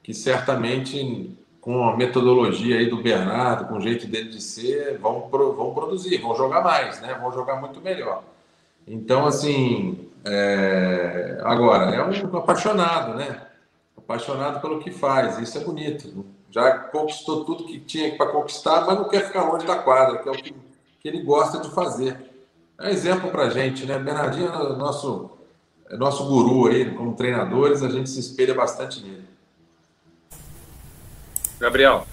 que certamente com a metodologia aí do Bernardo, com o jeito dele de ser, vão, vão produzir, vão jogar mais, né? Vão jogar muito melhor. Então, assim, é... agora, é um apaixonado, né? Apaixonado pelo que faz, isso é bonito. Já conquistou tudo que tinha para conquistar, mas não quer ficar longe da quadra, que é o que, que ele gosta de fazer. É um exemplo para gente, né? Bernardinho é nosso, é nosso guru aí, como treinadores, a gente se espelha bastante nele. Gabriel.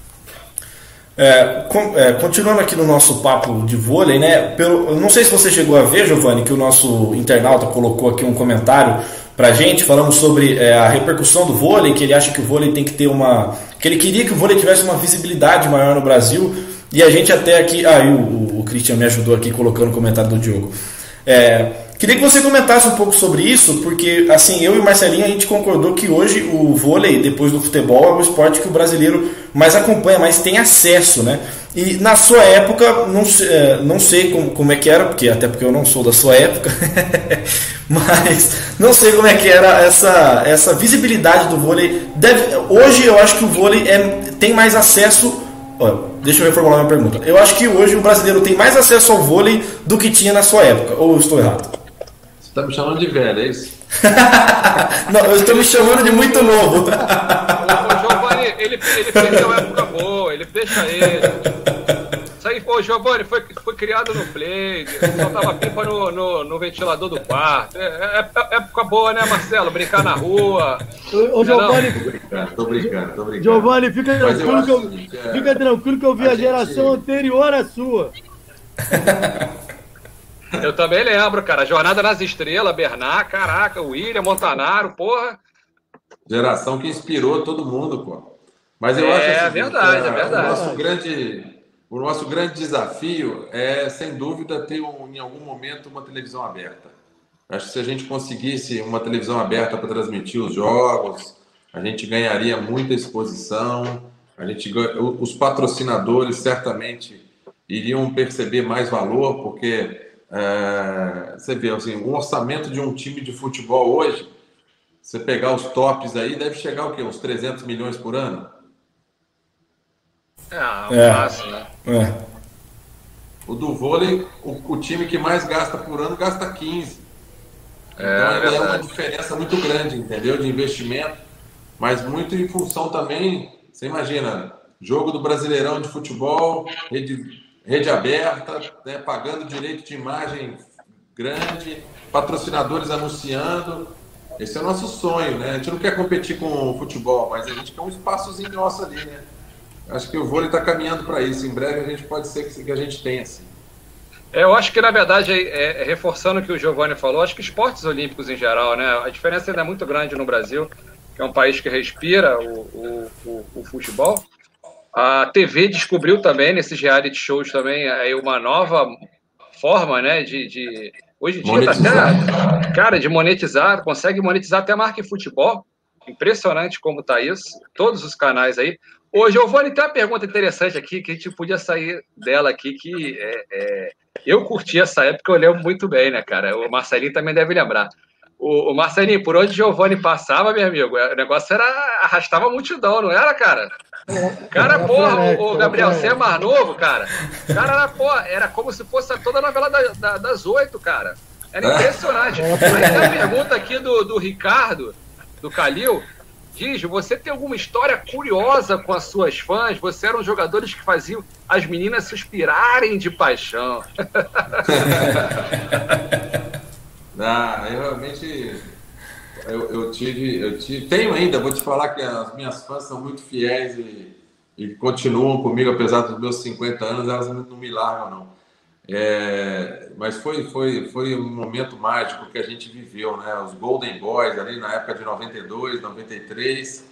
É, com, é, continuando aqui no nosso papo de vôlei, né? Pelo, não sei se você chegou a ver, Giovanni, que o nosso internauta colocou aqui um comentário pra gente falando sobre é, a repercussão do vôlei, que ele acha que o vôlei tem que ter uma. que ele queria que o vôlei tivesse uma visibilidade maior no Brasil. E a gente até aqui. Ah, o, o, Christian me ajudou aqui colocando o comentário do Diogo. É, Queria que você comentasse um pouco sobre isso, porque assim, eu e o Marcelinho a gente concordou que hoje o vôlei, depois do futebol, é o esporte que o brasileiro mais acompanha, mais tem acesso, né? E na sua época, não, é, não sei como, como é que era, porque até porque eu não sou da sua época, mas não sei como é que era essa, essa visibilidade do vôlei. Deve, hoje eu acho que o vôlei é, tem mais acesso. Deixa eu reformular minha pergunta. Eu acho que hoje o brasileiro tem mais acesso ao vôlei do que tinha na sua época, ou estou errado? Tá me chamando de velho, é isso? não, eu estou me chamando de muito novo. o, Giovanni, ele, ele perdeu a época boa, ele fecha ele. Isso aí, pô, Giovanni foi, foi criado no play, soltava pipa no, no, no, ventilador do quarto. É, é, é, época boa, né, Marcelo? Brincar na rua. Ô, Giovanni. Tô brincando, tô brincando, tô brincando. Giovanni, fica tranquilo, que eu, é, fica tranquilo que eu vi a, a geração gente... anterior à sua. Eu também lembro, cara. Jornada nas Estrelas, Bernard, caraca, William, Montanaro, porra. Geração que inspirou todo mundo, pô. Mas eu é, acho assim, é verdade, é verdade. O nosso grande, o nosso grande desafio é, sem dúvida, ter um, em algum momento uma televisão aberta. Acho que se a gente conseguisse uma televisão aberta para transmitir os jogos, a gente ganharia muita exposição. A gente, os patrocinadores certamente iriam perceber mais valor, porque é, você vê assim, um orçamento de um time de futebol hoje, você pegar os tops aí, deve chegar o quê? Uns 300 milhões por ano? É, um é. Fácil, né? É. O do vôlei, o, o, time que mais gasta por ano gasta 15. É, então é, é uma diferença muito grande, entendeu? De investimento, mas muito em função também, você imagina, jogo do Brasileirão de futebol, rede rede aberta, né, pagando direito de imagem grande, patrocinadores anunciando. Esse é o nosso sonho, né? A gente não quer competir com o futebol, mas a gente quer um espaçozinho nosso ali, né? acho que o vôlei está caminhando para isso. Em breve a gente pode ser que, a gente tenha assim. É, eu acho que, na verdade, é, é, reforçando o que o Giovanni falou, acho que esportes olímpicos em geral, né? A diferença ainda é muito grande no Brasil, que é um país que respira o, o, o, o futebol. A TV descobriu também, nesses reality shows também, aí uma nova forma, né, de... de... Hoje em dia tá até... Cara, de monetizar, consegue monetizar até marca em futebol. Impressionante como tá isso. Todos os canais aí. Ô, Giovanni, tem uma pergunta interessante aqui, que a gente podia sair dela aqui, que é, é, eu curti essa época, eu lembro muito bem, né, cara? O Marcelinho também deve lembrar. O, o Marcelinho, por onde Giovanni passava, meu amigo, o negócio era arrastava a multidão, não era, cara? Cara, porra, o, o Gabriel, você é mais novo, cara. Cara, era, porra, era como se fosse toda a novela da, da, das oito, cara. Era impressionante. Aí tem a pergunta aqui do, do Ricardo, do Calil, Diz, você tem alguma história curiosa com as suas fãs? Você eram jogadores que faziam as meninas suspirarem de paixão. Não, eu realmente eu, eu, tive, eu tive, tenho ainda, vou te falar que as minhas fãs são muito fiéis e, e continuam comigo, apesar dos meus 50 anos, elas não me largam, não. É, mas foi, foi, foi um momento mágico que a gente viveu, né? Os Golden Boys ali na época de 92, 93,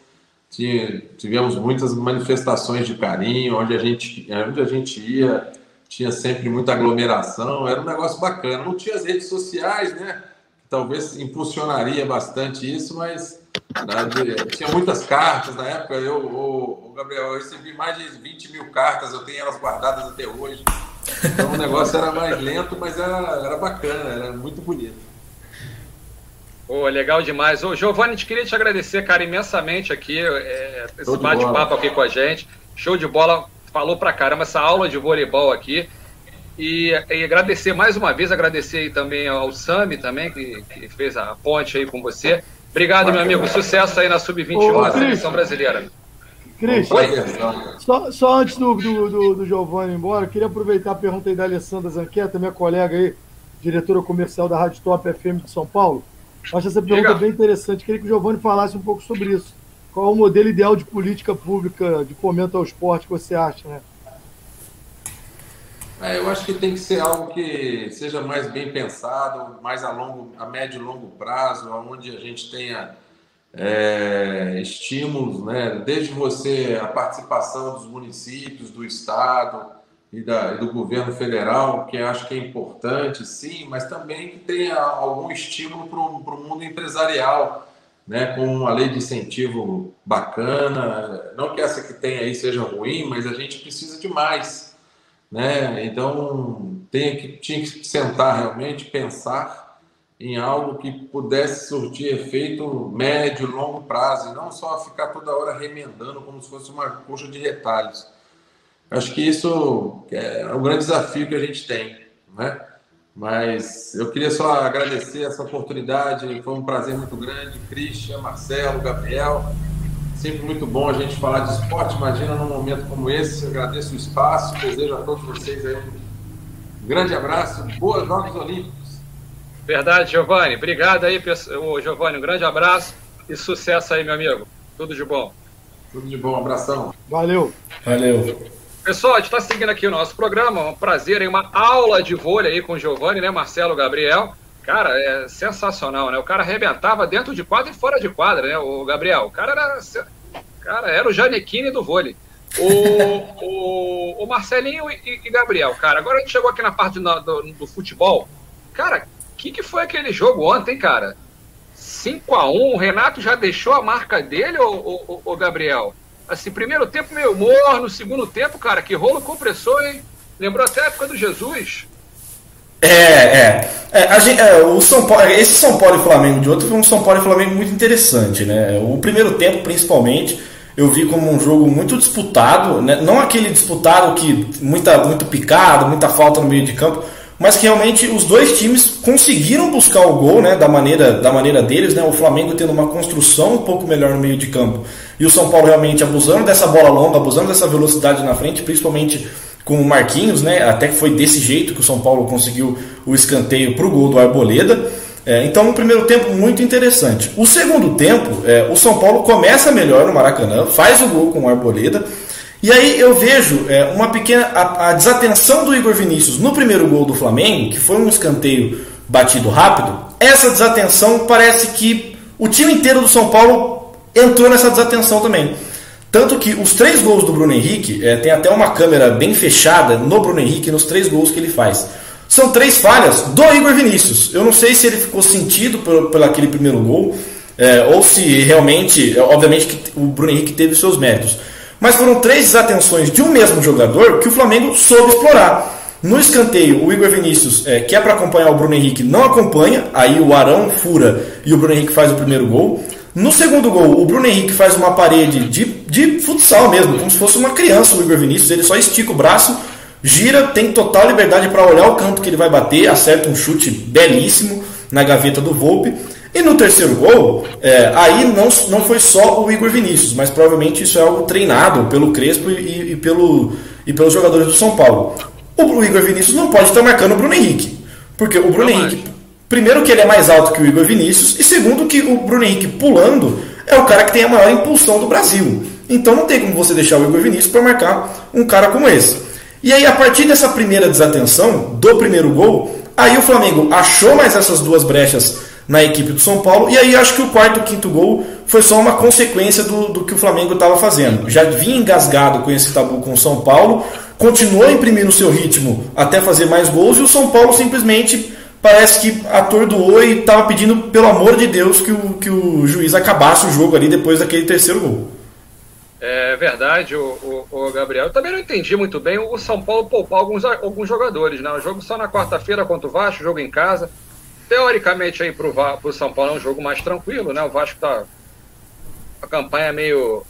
tinha, tivemos muitas manifestações de carinho, onde a gente, onde a gente ia, tinha sempre muita aglomeração, era um negócio bacana. Não tinha as redes sociais, né? Talvez impulsionaria bastante isso, mas né, tinha muitas cartas na época. Eu, o, o Gabriel, eu recebi mais de 20 mil cartas, eu tenho elas guardadas até hoje. Então o negócio era mais lento, mas era, era bacana, era muito bonito. Oh, legal demais. Ô, Giovanni, gente queria te agradecer, cara, imensamente aqui, é, esse bate-papo aqui com a gente. Show de bola, falou pra caramba, essa aula de voleibol aqui. E, e agradecer mais uma vez, agradecer aí também ao Sami também, que, que fez a ponte aí com você. Obrigado, meu amigo. Sucesso aí na Sub-21 da seleção brasileira. Cris, só, só antes do, do, do, do Giovanni ir embora, queria aproveitar a pergunta aí da Alessandra Zanqueta, minha colega aí, diretora comercial da Rádio Top FM de São Paulo. Acho essa pergunta Diga. bem interessante. Queria que o Giovanni falasse um pouco sobre isso. Qual é o modelo ideal de política pública de fomento ao esporte que você acha, né? É, eu acho que tem que ser algo que seja mais bem pensado, mais a longo, a médio e longo prazo, onde a gente tenha é, estímulos, né? desde você a participação dos municípios, do Estado e, da, e do governo federal, que acho que é importante, sim, mas também que tenha algum estímulo para o mundo empresarial, né? com uma lei de incentivo bacana. Não que essa que tem aí seja ruim, mas a gente precisa de mais. Né? Então, tem que, tinha que sentar realmente, pensar em algo que pudesse surtir efeito médio, longo prazo, e não só ficar toda hora remendando como se fosse uma coxa de retalhos. Acho que isso é um grande desafio que a gente tem, né? Mas eu queria só agradecer essa oportunidade, foi um prazer muito grande. Christian, Marcelo, Gabriel, sempre muito bom a gente falar de esporte. Imagina num momento como esse, eu agradeço o espaço, desejo a todos vocês aí um grande abraço, boas Jogos Olímpicos. Verdade, Giovanni. Obrigado aí, Giovanni. Um grande abraço e sucesso aí, meu amigo. Tudo de bom. Tudo de bom, um abração. Valeu. Valeu. Pessoal, a gente está seguindo aqui o nosso programa. Um prazer aí, uma aula de vôlei aí com o Giovanni, né? Marcelo Gabriel. Cara, é sensacional, né? O cara arrebentava dentro de quadra e fora de quadra, né? O Gabriel. O cara era. Cara, era o Janequine do vôlei. O, o, o Marcelinho e, e, Gabriel, cara. Agora a gente chegou aqui na parte do, do, do futebol. Cara, que, que foi aquele jogo ontem, cara? 5 a 1 o Renato já deixou a marca dele, ô, ô Gabriel? Assim, primeiro tempo meio morno, segundo tempo, cara, que rolo compressor, hein? Lembrou até a época do Jesus. É, é. é, gente, é o São Paulo, esse São Paulo e Flamengo de outro foi um São Paulo e Flamengo muito interessante, né? O primeiro tempo, principalmente, eu vi como um jogo muito disputado, né? não aquele disputado que muita, muito picado, muita falta no meio de campo, mas que realmente os dois times conseguiram buscar o gol né, da, maneira, da maneira deles, né, o Flamengo tendo uma construção um pouco melhor no meio de campo e o São Paulo realmente abusando dessa bola longa, abusando dessa velocidade na frente, principalmente com o Marquinhos, né, até que foi desse jeito que o São Paulo conseguiu o escanteio para o gol do Arboleda. É, então, um primeiro tempo muito interessante. O segundo tempo, é, o São Paulo começa melhor no Maracanã, faz o gol com o Arboleda E aí eu vejo é, uma pequena a, a, desatenção do Igor Vinícius no primeiro gol do Flamengo, que foi um escanteio batido rápido. Essa desatenção parece que o time inteiro do São Paulo entrou nessa desatenção também. Tanto que os três gols do Bruno Henrique, é, tem até uma câmera bem fechada no Bruno Henrique nos três gols que ele faz. São três falhas do Igor Vinícius. Eu não sei se ele ficou sentido por, aquele primeiro gol, é, ou se realmente, obviamente que o Bruno Henrique teve seus méritos. Mas foram três desatenções de um mesmo jogador que o Flamengo soube explorar. No escanteio, o Igor Vinícius, é, que é para acompanhar o Bruno Henrique, não acompanha. Aí o Arão fura e o Bruno Henrique faz o primeiro gol. No segundo gol, o Bruno Henrique faz uma parede de, de futsal mesmo, como se fosse uma criança o Igor Vinícius. Ele só estica o braço, gira, tem total liberdade para olhar o canto que ele vai bater, acerta um chute belíssimo na gaveta do Volpe. E no terceiro gol, é, aí não, não foi só o Igor Vinícius, mas provavelmente isso é algo treinado pelo Crespo e, e, pelo, e pelos jogadores do São Paulo. O Igor Vinícius não pode estar marcando o Bruno Henrique. Porque o Bruno não Henrique, primeiro que ele é mais alto que o Igor Vinícius, e segundo que o Bruno Henrique pulando é o cara que tem a maior impulsão do Brasil. Então não tem como você deixar o Igor Vinícius para marcar um cara como esse. E aí, a partir dessa primeira desatenção, do primeiro gol, aí o Flamengo achou mais essas duas brechas na equipe do São Paulo. E aí acho que o quarto quinto gol foi só uma consequência do, do que o Flamengo estava fazendo. Já vinha engasgado com esse tabu com o São Paulo, continuou imprimindo seu ritmo até fazer mais gols e o São Paulo simplesmente parece que atordoou e estava pedindo, pelo amor de Deus, que o, que o juiz acabasse o jogo ali depois daquele terceiro gol. É verdade, o, o, o, Gabriel. Eu também não entendi muito bem o São Paulo poupar alguns, alguns jogadores, né? O jogo só na quarta-feira contra o Vasco, jogo em casa teoricamente aí pro, pro São Paulo é um jogo mais tranquilo, né? O Vasco tá a campanha meio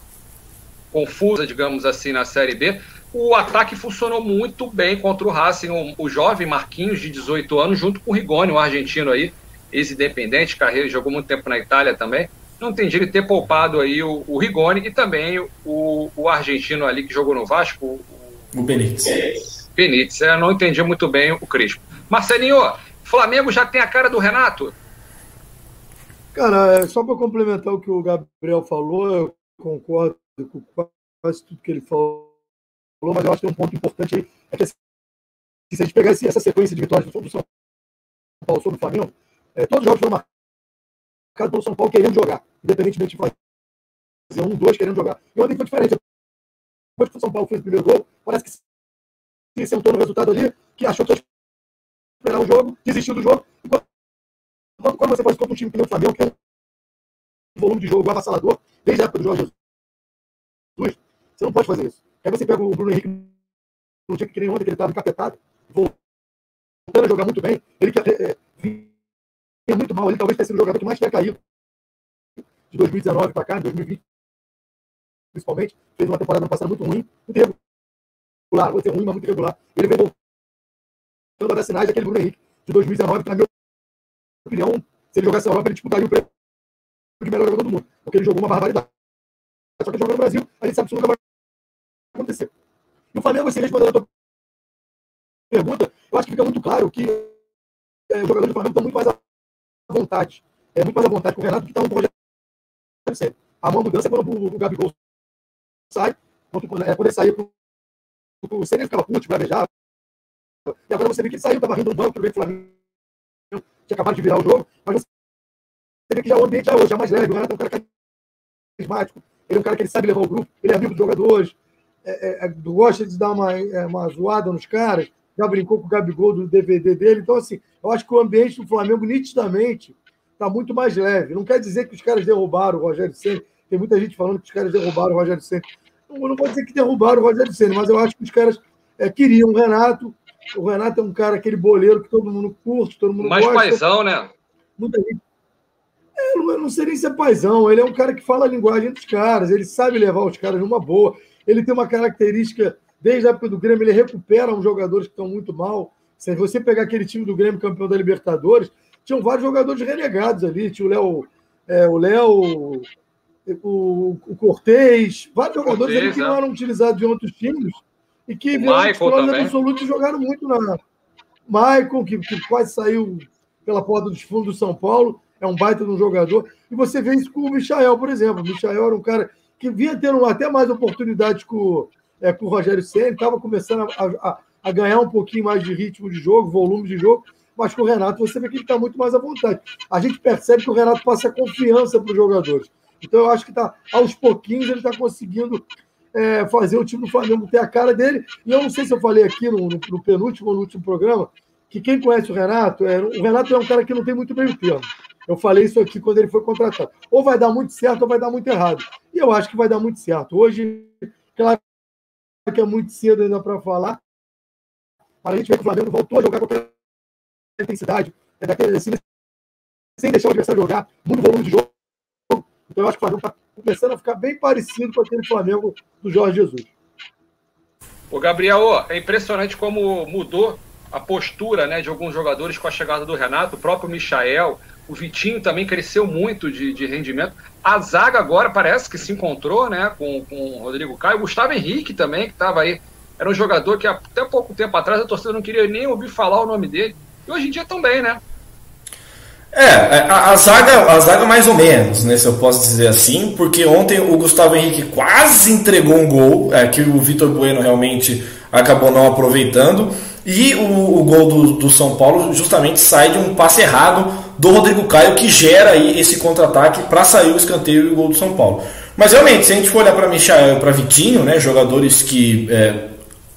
confusa, digamos assim, na Série B. O ataque funcionou muito bem contra o Racing, o, o jovem Marquinhos, de 18 anos, junto com o Rigoni, o argentino aí, ex-independente, carreira, jogou muito tempo na Itália também. Não entendi ele ter poupado aí o, o Rigoni e também o, o argentino ali que jogou no Vasco, o, o Benítez. Benítez, eu não entendi muito bem o Crispo. Marcelinho, Flamengo já tem a cara do Renato? Cara, é, só para complementar o que o Gabriel falou, eu concordo com quase tudo que ele falou, mas eu acho que tem um ponto importante aí. É que se a gente pegar essa sequência de vitórias sobre o São Paulo sobre o Flamengo, é, todos os jogos foram marcados pelo São Paulo querendo jogar, independentemente de fazer um, dois querendo jogar. E ontem foi diferente. Depois que o São Paulo fez o primeiro gol, parece que se sentou no resultado ali, que achou que esperar o jogo, desistiu do jogo. Quando, quando você faz contra um time que nem o Flamengo, que é um volume de jogo avassalador, desde a época do Jorge Jesus, você não pode fazer isso. Aí você pega o Bruno Henrique no dia que nem ontem, que ele estava encapetado, voltando a jogar muito bem, ele que é, vinha muito mal, ele talvez tenha sido o jogador que mais tenha caído de 2019 para cá, de 2020, principalmente, fez uma temporada passada muito ruim, muito irregular, vai ser ruim, mas muito irregular. Ele vem voltando a dar sinais daquele Bruno Henrique de 2019, que, na minha opinião, se ele jogasse na Europa, ele disputaria o prêmio de melhor jogador do mundo, porque ele jogou uma barbaridade. Só que jogando no Brasil, a gente sabe que isso nunca vai acontecer. E o Flamengo, assim, respondendo a tua pergunta, eu acho que fica muito claro que é, os jogadores do Flamengo estão muito mais vontade. É muito mais à vontade com o Renato que está no projeto. A mão mudança é quando o, o, Gabigol sai, quando, é, quando ele sair para o Senna ficava puto, beijar, e agora você vê que ele saiu, estava rindo no banco, que o Flamengo tinha acabado de virar o jogo, mas você vê que já o ambiente já hoje é mais leve, o Renato é um cara carismático, ele é um cara que ele sabe levar o grupo, ele é amigo dos jogadores, é, é, é gosta de dar uma, é, uma zoada nos caras, já brincou com o Gabigol do DVD dele. Então, assim, eu acho que o ambiente do Flamengo, nitidamente, está muito mais leve. Não quer dizer que os caras derrubaram o Rogério Senna. Tem muita gente falando que os caras derrubaram o Rogério Senna. Não, não vou dizer que derrubaram o Rogério Senna, mas eu acho que os caras é, queriam o Renato, o Renato é um cara, aquele boleiro que todo mundo curte, todo mundo Mais gosta. Mais paizão, né? Muita gente. É, não, não sei nem se é paizão. Ele é um cara que fala a linguagem dos caras. Ele sabe levar os caras numa boa. Ele tem uma característica, desde a época do Grêmio, ele recupera uns jogadores que estão muito mal. Se você pegar aquele time do Grêmio campeão da Libertadores, tinham vários jogadores renegados ali. Tinha o Léo, é, o Léo, o, o Cortez, vários jogadores Cortez, ali que é. não eram utilizados em outros times e que vieram titulares absolutos e jogaram muito na. Michael, que, que quase saiu pela porta dos fundos do São Paulo, é um baita de um jogador. E você vê isso com o Michael, por exemplo. O Michael era um cara que vinha tendo até mais oportunidades com, é, com o Rogério Senna, estava começando a, a, a, ganhar um pouquinho mais de ritmo de jogo, volume de jogo, mas com o Renato você vê que ele está muito mais à vontade. A gente percebe que o Renato passa confiança para os jogadores. Então eu acho que tá, aos pouquinhos ele está conseguindo é, fazer o time do Flamengo ter a cara dele. E eu não sei se eu falei aqui no, no, no penúltimo ou no último programa, que quem conhece o Renato, é, o Renato é um cara que não tem muito meio termo. Eu falei isso aqui quando ele foi contratado. Ou vai dar muito certo ou vai dar muito errado. E eu acho que vai dar muito certo. Hoje, claro que é muito cedo ainda para falar. A gente vê que o Flamengo voltou a jogar com aquela intensidade, é daquele, assim, sem deixar o adversário jogar, muito volume de jogo. Então eu acho que o Flamengo está começando a ficar bem parecido com aquele Flamengo do Jorge Jesus. O Gabriel, é impressionante como mudou a postura né, de alguns jogadores com a chegada do Renato, o próprio Michael, o Vitinho também cresceu muito de, de rendimento. A zaga agora parece que se encontrou né, com, com o Rodrigo Caio. O Gustavo Henrique também, que estava aí. Era um jogador que até pouco tempo atrás a torcida não queria nem ouvir falar o nome dele. E hoje em dia também, né? É, a, a, zaga, a zaga mais ou menos, né, se eu posso dizer assim, porque ontem o Gustavo Henrique quase entregou um gol, é, que o Vitor Bueno realmente acabou não aproveitando, e o, o gol do, do, São Paulo justamente sai de um passe errado do Rodrigo Caio, que gera aí esse contra-ataque para sair o escanteio e o gol do São Paulo. Mas realmente, se a gente for olhar para Michael e para Vitinho, né, jogadores que é,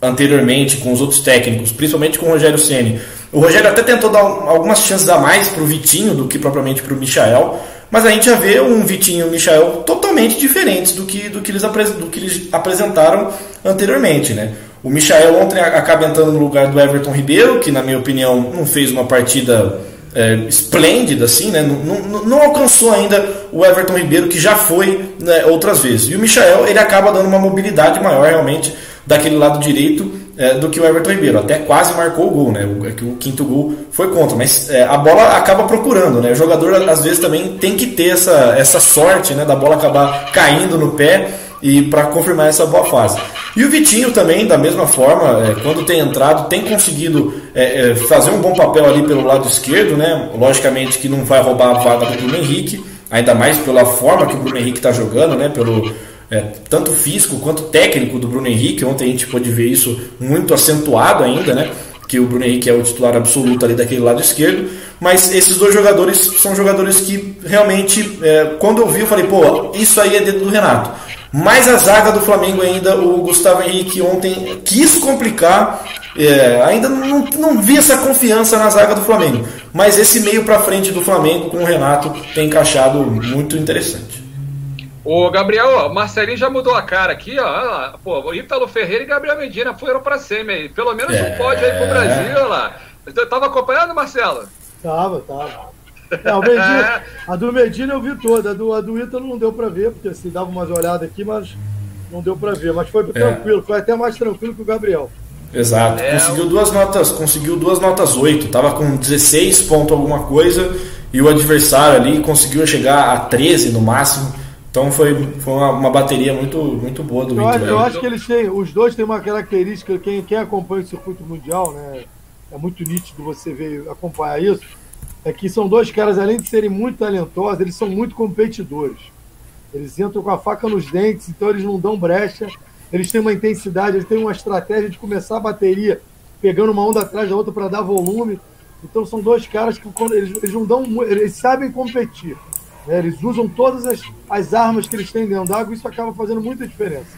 anteriormente com os outros técnicos, principalmente com o Rogério Ceni, o Rogério até tentou dar algumas chances a mais para o Vitinho do que propriamente para o Michael, mas a gente já vê um Vitinho e um Michael totalmente diferentes do que, do que, eles, do que eles apresentaram anteriormente. Né? O Michael ontem acaba entrando no lugar do Everton Ribeiro, que na minha opinião não fez uma partida é, esplêndida, assim, né? Não, não, não, alcançou ainda o Everton Ribeiro, que já foi né, outras vezes. E o Michael ele acaba dando uma mobilidade maior realmente daquele lado direito é, do que o Everton Ribeiro. Até quase marcou o gol, né? O, é o quinto gol foi contra. Mas é, a bola acaba procurando, né? O jogador às vezes também tem que ter essa, essa sorte, né? Da bola acabar caindo no pé e para confirmar essa boa fase. E o Vitinho também, da mesma forma, é, quando tem entrado, tem conseguido é, é, fazer um bom papel ali pelo lado esquerdo, né? Logicamente que não vai roubar a vaga do Bruno Henrique, ainda mais pela forma que o Bruno Henrique está jogando, né? Pelo, é, tanto físico quanto técnico do Bruno Henrique. Ontem a gente pôde ver isso muito acentuado ainda, né? Que o Bruno Henrique é o titular absoluto ali daquele lado esquerdo. Mas esses dois jogadores são jogadores que realmente, é, quando eu vi, eu falei, pô, isso aí é dedo do Renato. Mas a zaga do Flamengo ainda, o Gustavo Henrique ontem quis complicar. É, ainda não, não vi essa confiança na zaga do Flamengo. Mas esse meio para frente do Flamengo com o Renato tem encaixado muito interessante. Ô, Gabriel, o Marcelinho já mudou a cara aqui, ó. Pô, o Ítalo Ferreira e Gabriel Medina foram pra semi. Pelo menos é... um pódio aí pro Brasil, ó lá. Você tava acompanhando, Marcelo? Tava, tava. É, o Medina, a do Medina eu vi toda, a do, a do Ítalo não deu pra ver, porque assim, dava umas olhadas aqui, mas não deu pra ver. Mas foi é. tranquilo, foi até mais tranquilo que o Gabriel. Exato. É, conseguiu duas notas, conseguiu duas notas 8, tava com 16 pontos alguma coisa, e o adversário ali conseguiu chegar a 13 no máximo. Então foi, foi uma, uma, bateria muito, muito boa do eu Inter. Acho, eu acho que eles têm, os dois têm uma característica, quem, quem acompanha o circuito mundial, né? É muito nítido você ver acompanhar isso. É que são dois caras, além de serem muito talentosos, eles são muito competidores. Eles entram com a faca nos dentes, então eles não dão brecha. Eles têm uma intensidade, eles têm uma estratégia de começar a bateria pegando uma onda atrás da outra para dar volume. Então são dois caras que quando eles, eles não dão, eles sabem competir. Né? Eles usam todas as, as armas que eles têm dentro d'água e isso acaba fazendo muita diferença.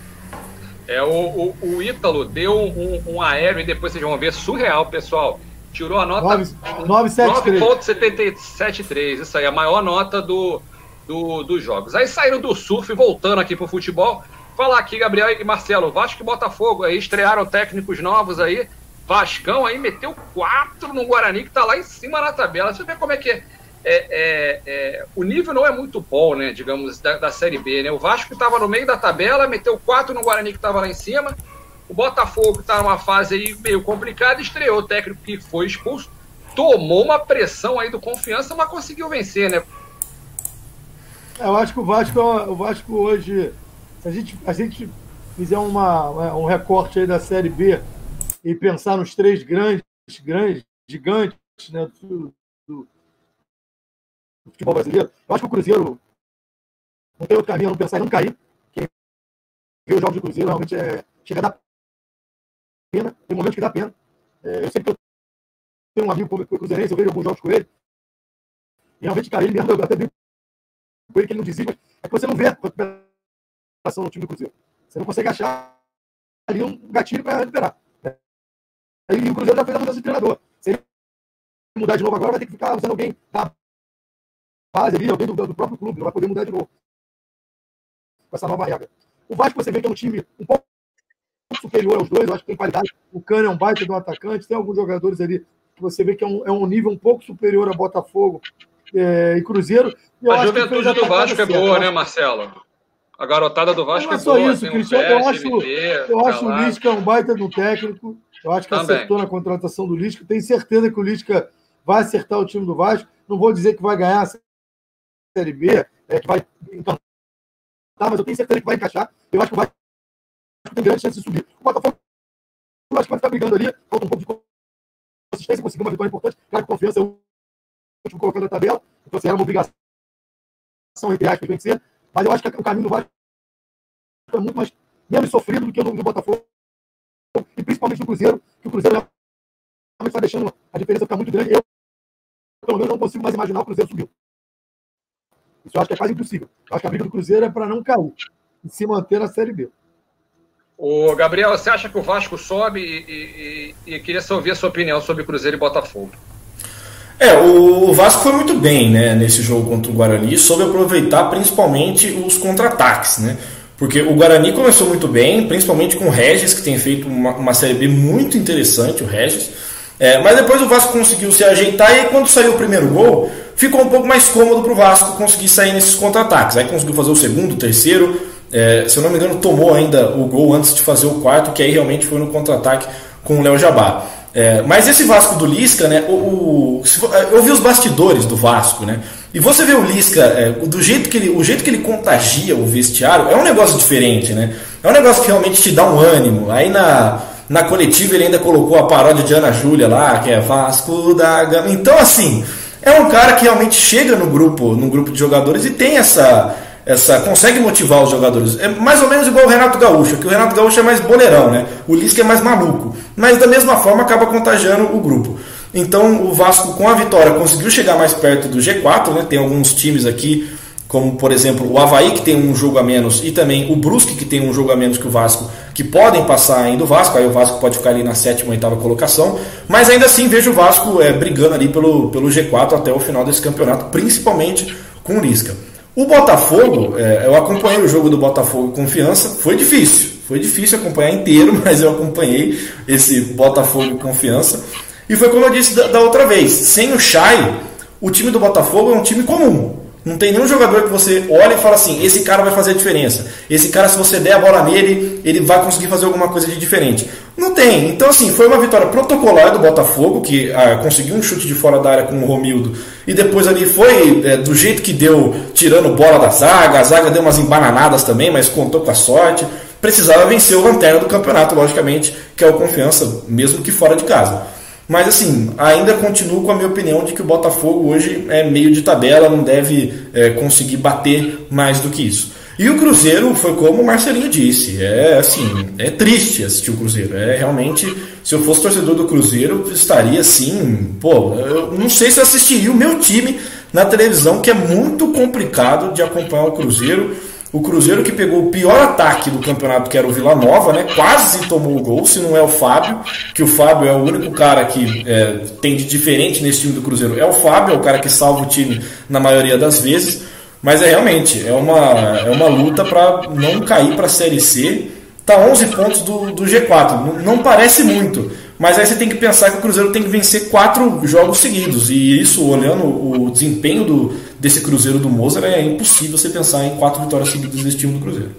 É, o, o, o Ítalo deu um, um, aéreo e depois vocês vão ver surreal, pessoal. Tirou a nota 9.773. Isso aí, a maior nota do, do, dos jogos. Aí saíram do surf, voltando aqui pro futebol. Falar aqui, Gabriel e Marcelo, Vasco e Botafogo aí estrearam técnicos novos aí. Vascão aí meteu quatro no Guarani, que tá lá em cima na tabela. Você vê como é que é é, é, é, o nível não é muito bom, né, digamos, da, da Série B. Né? O Vasco estava no meio da tabela, meteu quatro no Guarani que estava lá em cima. O Botafogo está numa fase aí meio complicada, estreou o técnico que foi expulso, tomou uma pressão aí do confiança, mas conseguiu vencer, né? É, eu acho que o Vasco, o Vasco hoje, se a gente, a gente fizer uma, um recorte aí da Série B e pensar nos três grandes, grandes gigantes né, do, do futebol brasileiro. Eu acho que o Cruzeiro não tem outro caminho a não pensar em não cair. Quem vê os jogos do Cruzeiro realmente é, chega a dar pena, tem momentos que dá pena. É, eu sei que eu tenho um amigo cruzeirense, eu vejo alguns jogos com ele, e realmente, cara, ele mesmo, eu até brinco com ele que ele não dizia, mas é que você não vê a recuperação no time do Cruzeiro. Você não consegue achar ali um gatilho para recuperar. Aí o Cruzeiro já fez a mudança de treinador. Se ele mudar de novo agora, vai ter que ficar usando alguém da base ali, alguém do, do próprio clube, não vai poder mudar de novo. Com essa nova regra. O Vasco você vê que é um time um pouco superior aos dois, eu acho que tem qualidade. O Cano é um baita de um atacante, tem alguns jogadores ali que você vê que é um, é um nível um pouco superior a Botafogo é, e Cruzeiro. a juventude do Vasco é boa, né, Marcelo? A garotada do Vasco é, é boa. Não é só isso, Cristiano. eu acho, eu acho o Lisca um baita do técnico. Eu acho que Também. acertou na contratação do Lisca. Tenho certeza que o Lisca vai acertar o time do Vasco. Não vou dizer que vai ganhar a Série B, é, que vai encantar, mas eu tenho certeza que vai encaixar. Eu acho que o Vasco tem grande chance de subir. O Botafogo, eu acho que vai ficar brigando ali. Falta um pouco de consistência, conseguiu uma vitória importante. Cara, confiança é o último colocando a tabela. Então, assim, era uma obrigação, entre aspas, vencer. Mas eu acho que o caminho do Vasco é muito mais menos sofrido do que o do Botafogo. E principalmente do Cruzeiro, que o Cruzeiro realmente está deixando a diferença ficar muito grande. Eu, pelo menos, não consigo mais imaginar o Cruzeiro subiu. Isso eu acho que é quase impossível. Eu acho que a briga do Cruzeiro é para não cair e se manter na Série B. O Gabriel, você acha que o Vasco sobe e, e, e, queria só ouvir a sua opinião sobre Cruzeiro e Botafogo? É, o Vasco foi muito bem né, nesse jogo contra o Guarani, soube aproveitar principalmente os contra-ataques, né? Porque o Guarani começou muito bem, principalmente com o Regis, que tem feito uma, uma Série B muito interessante, o Regis. É, mas depois o Vasco conseguiu se ajeitar e aí, quando saiu o primeiro gol, ficou um pouco mais cômodo para o Vasco conseguir sair nesses contra-ataques. Aí conseguiu fazer o segundo, o terceiro. É, se eu não me engano, tomou ainda o gol antes de fazer o quarto, que aí realmente foi no contra-ataque com o Léo Jabá. É, mas esse Vasco do Lisca, né? O, o, eu vi os bastidores do Vasco, né? E você vê o Lisca, é, do jeito que ele, o jeito que ele contagia o vestiário, é um negócio diferente, né? É um negócio que realmente te dá um ânimo. Aí na, na coletiva ele ainda colocou a paródia de Ana Júlia lá, que é Vasco da Gama. Então, assim, é um cara que realmente chega no grupo, no grupo de jogadores e tem essa essa consegue motivar os jogadores. É mais ou menos igual o Renato Gaúcho, que o Renato Gaúcho é mais boleirão, né? O Lisca é mais maluco, mas da mesma forma acaba contagiando o grupo. Então o Vasco com a vitória conseguiu chegar mais perto do G4, né? Tem alguns times aqui, como por exemplo o Havaí que tem um jogo a menos e também o Brusque que tem um jogo a menos que o Vasco, que podem passar ainda o Vasco, aí o Vasco pode ficar ali na sétima ou oitava colocação, mas ainda assim vejo o Vasco é, brigando ali pelo, pelo G4 até o final desse campeonato, principalmente com o Lisca. O Botafogo, é, eu acompanhei o jogo do Botafogo Confiança, foi difícil, foi difícil acompanhar inteiro, mas eu acompanhei esse Botafogo Confiança. E foi como eu disse da, da outra vez, sem o Chay, o time do Botafogo é um time comum. Não tem nenhum jogador que você olha e fala assim: esse cara vai fazer a diferença. Esse cara, se você der a bola nele, ele vai conseguir fazer alguma coisa de diferente. Não tem. Então, assim, foi uma vitória protocolar do Botafogo, que ah, conseguiu um chute de fora da área com o Romildo. E depois ali foi é, do jeito que deu, tirando bola da zaga. A zaga deu umas embananadas também, mas contou com a sorte. Precisava vencer o lanterna do campeonato, logicamente, que é o Confiança, mesmo que fora de casa. Mas assim, ainda continuo com a minha opinião de que o Botafogo hoje é meio de tabela, não deve é, conseguir bater mais do que isso. E o Cruzeiro foi como o Marcelinho disse, é assim, é triste assistir o Cruzeiro. É realmente, se eu fosse torcedor do Cruzeiro, estaria assim, pô, eu não sei se eu assistiria o meu time na televisão, que é muito complicado de acompanhar o Cruzeiro. O Cruzeiro que pegou o pior ataque do campeonato, que era o Vila Nova, né? Quase tomou o gol, se não é o Fábio, que o Fábio é o único cara que é, tem de diferente nesse time do Cruzeiro. É o Fábio, é o cara que salva o time na maioria das vezes. Mas é realmente, é uma, é uma luta para não cair para a Série C. Tá 11 pontos do, do G4. Não, não parece muito, mas aí você tem que pensar que o Cruzeiro tem que vencer quatro jogos seguidos. E isso, olhando o desempenho do, desse Cruzeiro do Mozart, é impossível você pensar em quatro vitórias seguidas desse time do Cruzeiro.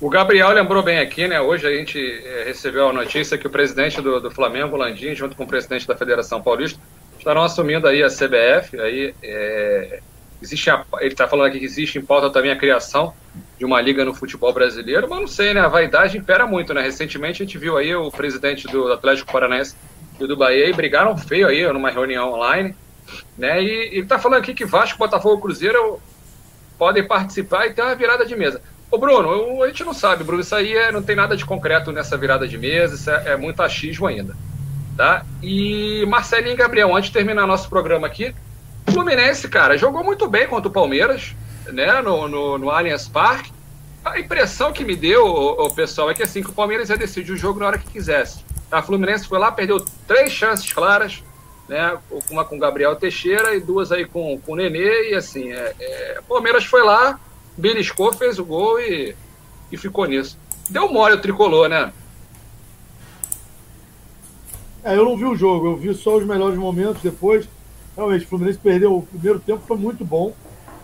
O Gabriel lembrou bem aqui, né? Hoje a gente é, recebeu a notícia que o presidente do, do Flamengo, Landim, junto com o presidente da Federação Paulista, estarão assumindo aí a CBF. Aí é, Existe a, ele está falando aqui que existe em pauta também a criação de uma liga no futebol brasileiro, mas não sei, né? A vaidade impera muito, né? Recentemente a gente viu aí o presidente do Atlético Paranaense e do Bahia e brigaram feio aí numa reunião online, né? E ele está falando aqui que Vasco, Botafogo Cruzeiro podem participar e ter uma virada de mesa. Ô Bruno, a gente não sabe, Bruno, isso aí é, não tem nada de concreto nessa virada de mesa, isso é, é muito achismo ainda. Tá? E Marcelinho e Gabriel, antes de terminar nosso programa aqui, Fluminense, cara, jogou muito bem contra o Palmeiras, né, no, no, no Allianz Parque. A impressão que me deu, o, pessoal, é que assim, que o Palmeiras ia decidir o jogo na hora que quisesse. A Fluminense foi lá, perdeu três chances claras, né? Uma com o Gabriel Teixeira e duas aí com, com o Nenê, e assim, é, é, o Palmeiras foi lá, beliscou, fez o gol e, e ficou nisso. Deu mole o tricolor, né? É, eu não vi o jogo, eu vi só os melhores momentos depois. Realmente, o Fluminense perdeu o primeiro tempo, foi muito bom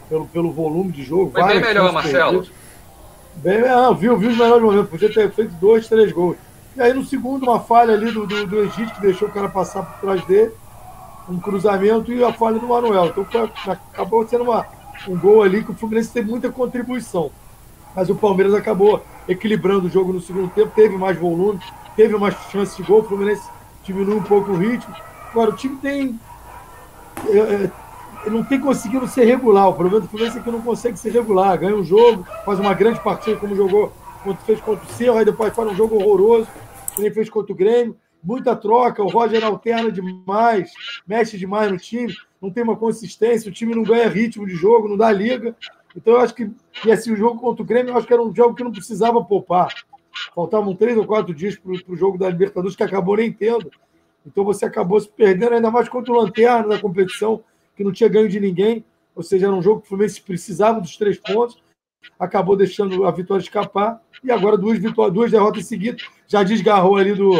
pelo, pelo volume de jogo. Foi bem melhor, Marcelo. Bem, não, viu, viu os melhores momentos, podia ter feito dois, três gols. E aí no segundo, uma falha ali do, do, do Egito, que deixou o cara passar por trás dele, um cruzamento e a falha do Manuel. Então foi, acabou sendo uma, um gol ali que o Fluminense teve muita contribuição. Mas o Palmeiras acabou equilibrando o jogo no segundo tempo, teve mais volume, teve mais chances de gol, o Fluminense diminuiu um pouco o ritmo. Agora, o time tem. É, é, não tem conseguido ser regular. O problema do Fluminense é que não consegue ser regular. Ganha um jogo, faz uma grande partida, como jogou, quando fez contra o Cerro, aí depois faz um jogo horroroso, que nem fez contra o Grêmio. Muita troca, o Roger alterna demais, mexe demais no time, não tem uma consistência, o time não ganha ritmo de jogo, não dá liga. Então eu acho que, e assim, o jogo contra o Grêmio, eu acho que era um jogo que não precisava poupar. Faltavam três ou quatro dias para o jogo da Libertadores, que acabou nem tendo. Então você acabou se perdendo, ainda mais contra o Lanterna da competição, que não tinha ganho de ninguém. Ou seja, era um jogo que o Fluminense precisava dos três pontos. Acabou deixando a vitória escapar. E agora duas, vitórias, duas derrotas seguidas. Já desgarrou ali do,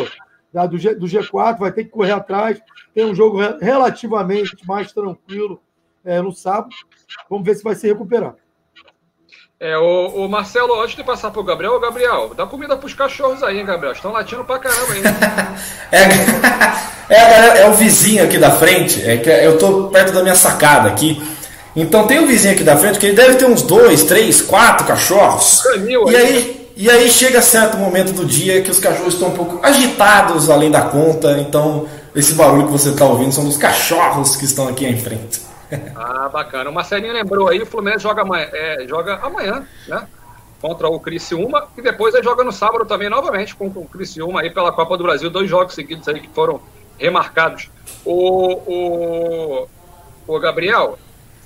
da, do, G, do G4, vai ter que correr atrás. Tem um jogo relativamente mais tranquilo é, no sábado. Vamos ver se vai se recuperar. É, o, o, Marcelo, antes de passar pro Gabriel, o Gabriel, dá comida pros cachorros aí, hein, Gabriel? Estão latindo pra caramba aí. é, é, é, o vizinho aqui da frente, é que eu tô perto da minha sacada aqui. Então tem um vizinho aqui da frente que ele deve ter uns dois, três, quatro cachorros. Canil, e aí, e aí chega certo momento do dia que os cachorros estão um pouco agitados além da conta. Então esse barulho que você está ouvindo são dos cachorros que estão aqui em frente. Ah, bacana. O Marcelinho lembrou aí, o Fluminense joga amanhã, é, joga amanhã, né? Contra o Criciúma e depois ele joga no sábado também novamente com o Criciúma aí pela Copa do Brasil, dois jogos seguidos aí que foram remarcados. O, o, o Gabriel,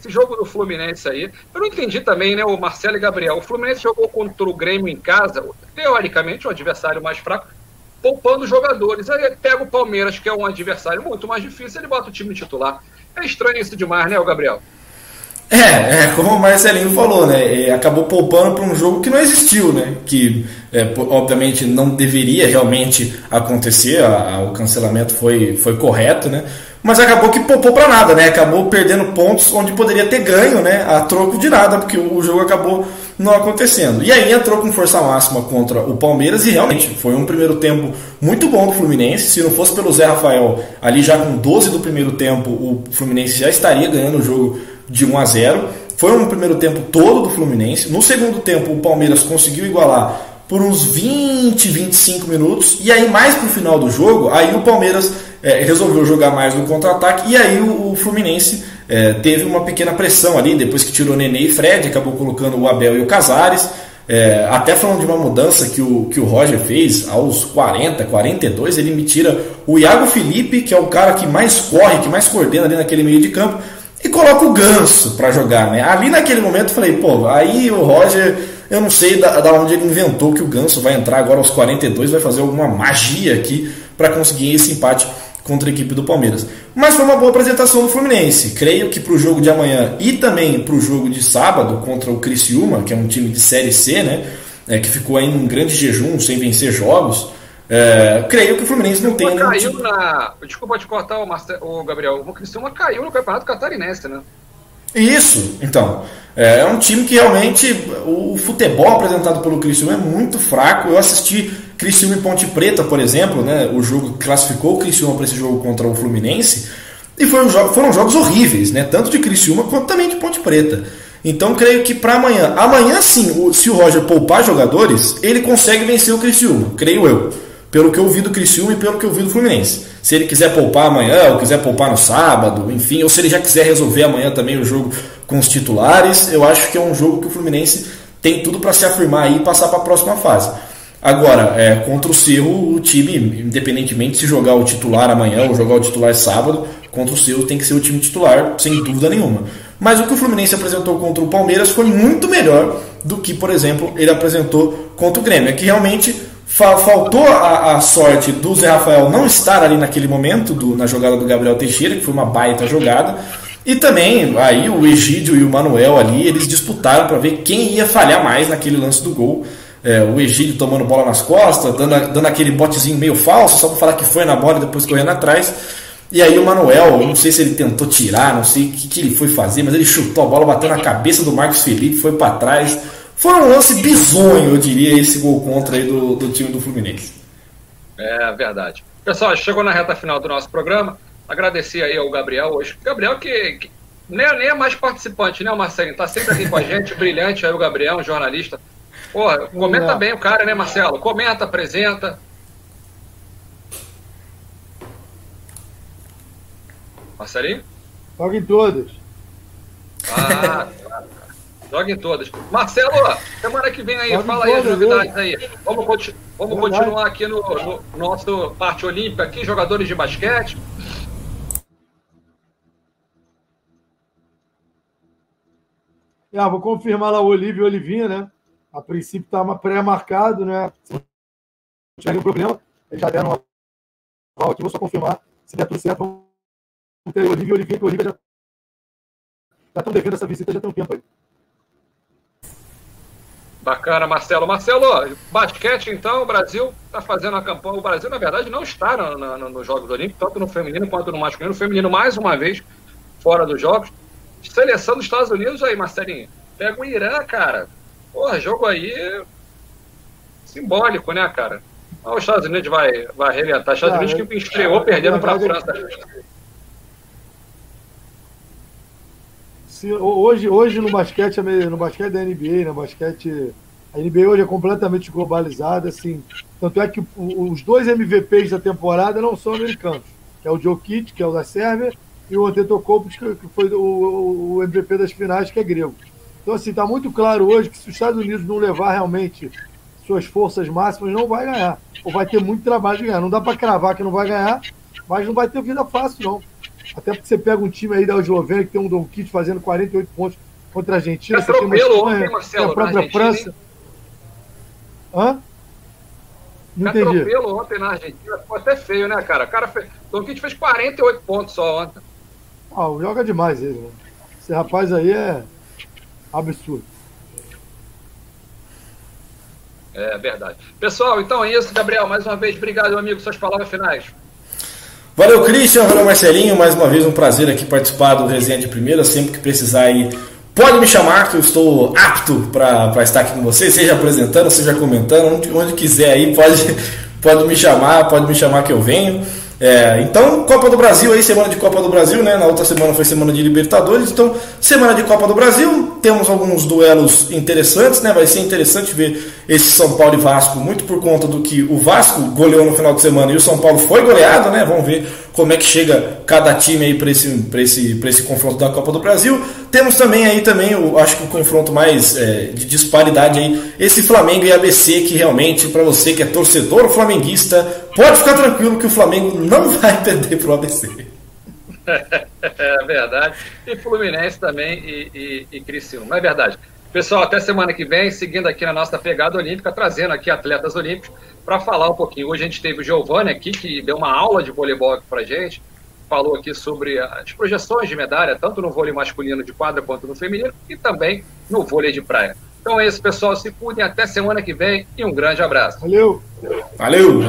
esse jogo do Fluminense aí, eu não entendi também, né, o Marcelo e Gabriel. O Fluminense jogou contra o Grêmio em casa, teoricamente um adversário mais fraco, poupando jogadores. Aí ele pega o Palmeiras, que é um adversário muito mais difícil, ele bota o time titular. É estranho isso demais, né, o Gabriel? É, é, como o Marcelinho falou, né? Acabou poupando para um jogo que não existiu, né? Que é, obviamente não deveria realmente acontecer, a, a, o cancelamento foi, foi correto, né? Mas acabou que poupou para nada, né? Acabou perdendo pontos onde poderia ter ganho, né? A troco de nada, porque o jogo acabou não acontecendo. E aí entrou com força máxima contra o Palmeiras e realmente foi um primeiro tempo muito bom do Fluminense. Se não fosse pelo Zé Rafael, ali já com 12 do primeiro tempo, o Fluminense já estaria ganhando o jogo de 1 a 0. Foi um primeiro tempo todo do Fluminense. No segundo tempo, o Palmeiras conseguiu igualar por uns 20, 25 minutos. E aí, mais pro final do jogo, aí o Palmeiras é, resolveu jogar mais no contra-ataque. E aí o, o Fluminense é, teve uma pequena pressão ali, depois que tirou Nenê e Fred, acabou colocando o Abel e o Casares. É, até falando de uma mudança que o, que o Roger fez aos 40, 42, ele me tira o Iago Felipe, que é o cara que mais corre, que mais coordena ali naquele meio de campo, e coloca o Ganso para jogar. Né? Ali naquele momento eu falei, pô, aí o Roger, eu não sei da, da onde ele inventou que o Ganso vai entrar agora aos 42, vai fazer alguma magia aqui para conseguir esse empate contra a equipe do Palmeiras. Mas foi uma boa apresentação do Fluminense. Creio que para o jogo de amanhã e também para o jogo de sábado contra o Criciúma, que é um time de Série C, né, é, que ficou aí em um grande jejum sem vencer jogos, é, creio que o Fluminense não tem... Caiu tipo... na... Desculpa te cortar, o, Marce... o Gabriel. O Criciúma caiu no Campeonato Catarinense, né? Isso, então. É, é um time que realmente o futebol apresentado pelo Criciúma é muito fraco. Eu assisti Criciúma e Ponte Preta, por exemplo, né, o jogo que classificou o Criciúma para esse jogo contra o Fluminense, e foram, foram jogos horríveis, né, tanto de Criciúma quanto também de Ponte Preta. Então creio que para amanhã, amanhã sim, se o Roger poupar jogadores, ele consegue vencer o Criciúma, creio eu. Pelo que eu do Criciúma e pelo que eu do Fluminense. Se ele quiser poupar amanhã, ou quiser poupar no sábado, enfim, ou se ele já quiser resolver amanhã também o jogo com os titulares, eu acho que é um jogo que o Fluminense tem tudo para se afirmar aí e passar para a próxima fase. Agora, é, contra o Cerro, o time, independentemente se jogar o titular amanhã ou jogar o titular sábado, contra o Cerro tem que ser o time titular, sem dúvida nenhuma. Mas o que o Fluminense apresentou contra o Palmeiras foi muito melhor do que, por exemplo, ele apresentou contra o Grêmio. É que realmente faltou a, a, sorte do Zé Rafael não estar ali naquele momento, do, na jogada do Gabriel Teixeira, que foi uma baita jogada. E também aí o Egídio e o Manuel ali, eles disputaram para ver quem ia falhar mais naquele lance do gol. É, o Egídio tomando bola nas costas, dando, dando aquele botezinho meio falso, só para falar que foi na bola e depois correndo atrás. E aí o Manuel, não sei se ele tentou tirar, não sei o que, que ele foi fazer, mas ele chutou a bola, bateu na cabeça do Marcos Felipe, foi para trás. Foi um lance bizonho, eu diria, esse gol contra aí do, do time do Fluminense. É verdade. Pessoal, chegou na reta final do nosso programa. Agradecer aí ao Gabriel hoje. Gabriel que, que nem, nem é mais participante, né, Marcelinho? Tá sempre aqui com a gente, brilhante aí o Gabriel, um jornalista. Porra, comenta é. bem o cara, né, Marcelo? Comenta, apresenta. Marcelinho? Joga em todas. Ah, joga em todas. Marcelo, semana que vem aí, fala aí as novidades aí. Vamos, continu vamos continuar aqui no, no, nosso parte olímpica aqui, jogadores de basquete. Ah, vou confirmar lá o Olívio e o Olivinha, né? A princípio estava pré-marcado, né? Se não tiver nenhum problema, eles já deram uma aqui, vou só confirmar se der tudo certo ter Olivia e Olivia, que Olivia já já estão devendo essa visita já tem um tempo aí. Bacana, Marcelo. Marcelo, basquete, então, o Brasil está fazendo a campanha. O Brasil, na verdade, não está no, no, nos Jogos Olímpicos, tanto no feminino quanto no masculino. O feminino, mais uma vez, fora dos Jogos. Seleção dos Estados Unidos aí, Marcelinho. Pega o Irã, cara. Porra, jogo aí simbólico, né, cara? Os Estados Unidos vai, vai arrebentar. Estados Unidos que estreou perdendo para a França. Se, hoje, hoje no basquete, no basquete da NBA, no basquete. A NBA hoje é completamente globalizada, assim. Tanto é que os dois MVPs da temporada não são americanos. Que é o Jokic, que é o da Sérvia, e o Antetokounmpo, que foi o, o MVP das finais, que é grego. Então, assim, está muito claro hoje que se os Estados Unidos não levar realmente suas forças máximas, não vai ganhar. Ou vai ter muito trabalho de ganhar. Não dá para cravar que não vai ganhar, mas não vai ter vida fácil, não. Até porque você pega um time aí da Eslovênia que tem um Don Kit fazendo 48 pontos contra a Argentina. É você tem uma Espanha, Marcelo, a própria França. Hã? Não entendi. Atropelo ontem na Argentina, ficou até feio, né, cara? O cara fez... Don Kit fez 48 pontos só ontem. Ah, joga demais ele, né? Esse rapaz aí é absurdo. É verdade. Pessoal, então é isso, Gabriel. Mais uma vez, obrigado, meu amigo. Suas palavras finais. Valeu, Christian, valeu, Marcelinho. Mais uma vez um prazer aqui participar do Resenha de Primeira. Sempre que precisar aí, pode me chamar, que eu estou apto para estar aqui com vocês, seja apresentando, seja comentando, onde, onde quiser aí, pode, pode me chamar, pode me chamar que eu venho. É, então, Copa do Brasil aí, semana de Copa do Brasil, né? Na outra semana foi semana de Libertadores. Então, semana de Copa do Brasil, temos alguns duelos interessantes, né? Vai ser interessante ver esse São Paulo e Vasco, muito por conta do que o Vasco goleou no final de semana e o São Paulo foi goleado, né? Vamos ver como é que chega cada time aí para esse, esse, esse confronto da Copa do Brasil. Temos também aí também, eu acho que o confronto mais é, de disparidade aí, esse Flamengo e ABC, que realmente, para você que é torcedor flamenguista, pode ficar tranquilo que o Flamengo não vai perder pro ABC. É verdade. E Fluminense também e, e, e Criciúma. É verdade. Pessoal, até semana que vem, seguindo aqui na nossa pegada olímpica, trazendo aqui atletas olímpicos para falar um pouquinho. Hoje a gente teve o Giovanni aqui, que deu uma aula de voleibol aqui para gente, falou aqui sobre as projeções de medalha, tanto no vôlei masculino de quadra quanto no feminino, e também no vôlei de praia. Então é isso, pessoal. Se cuidem até semana que vem e um grande abraço. Valeu! Valeu!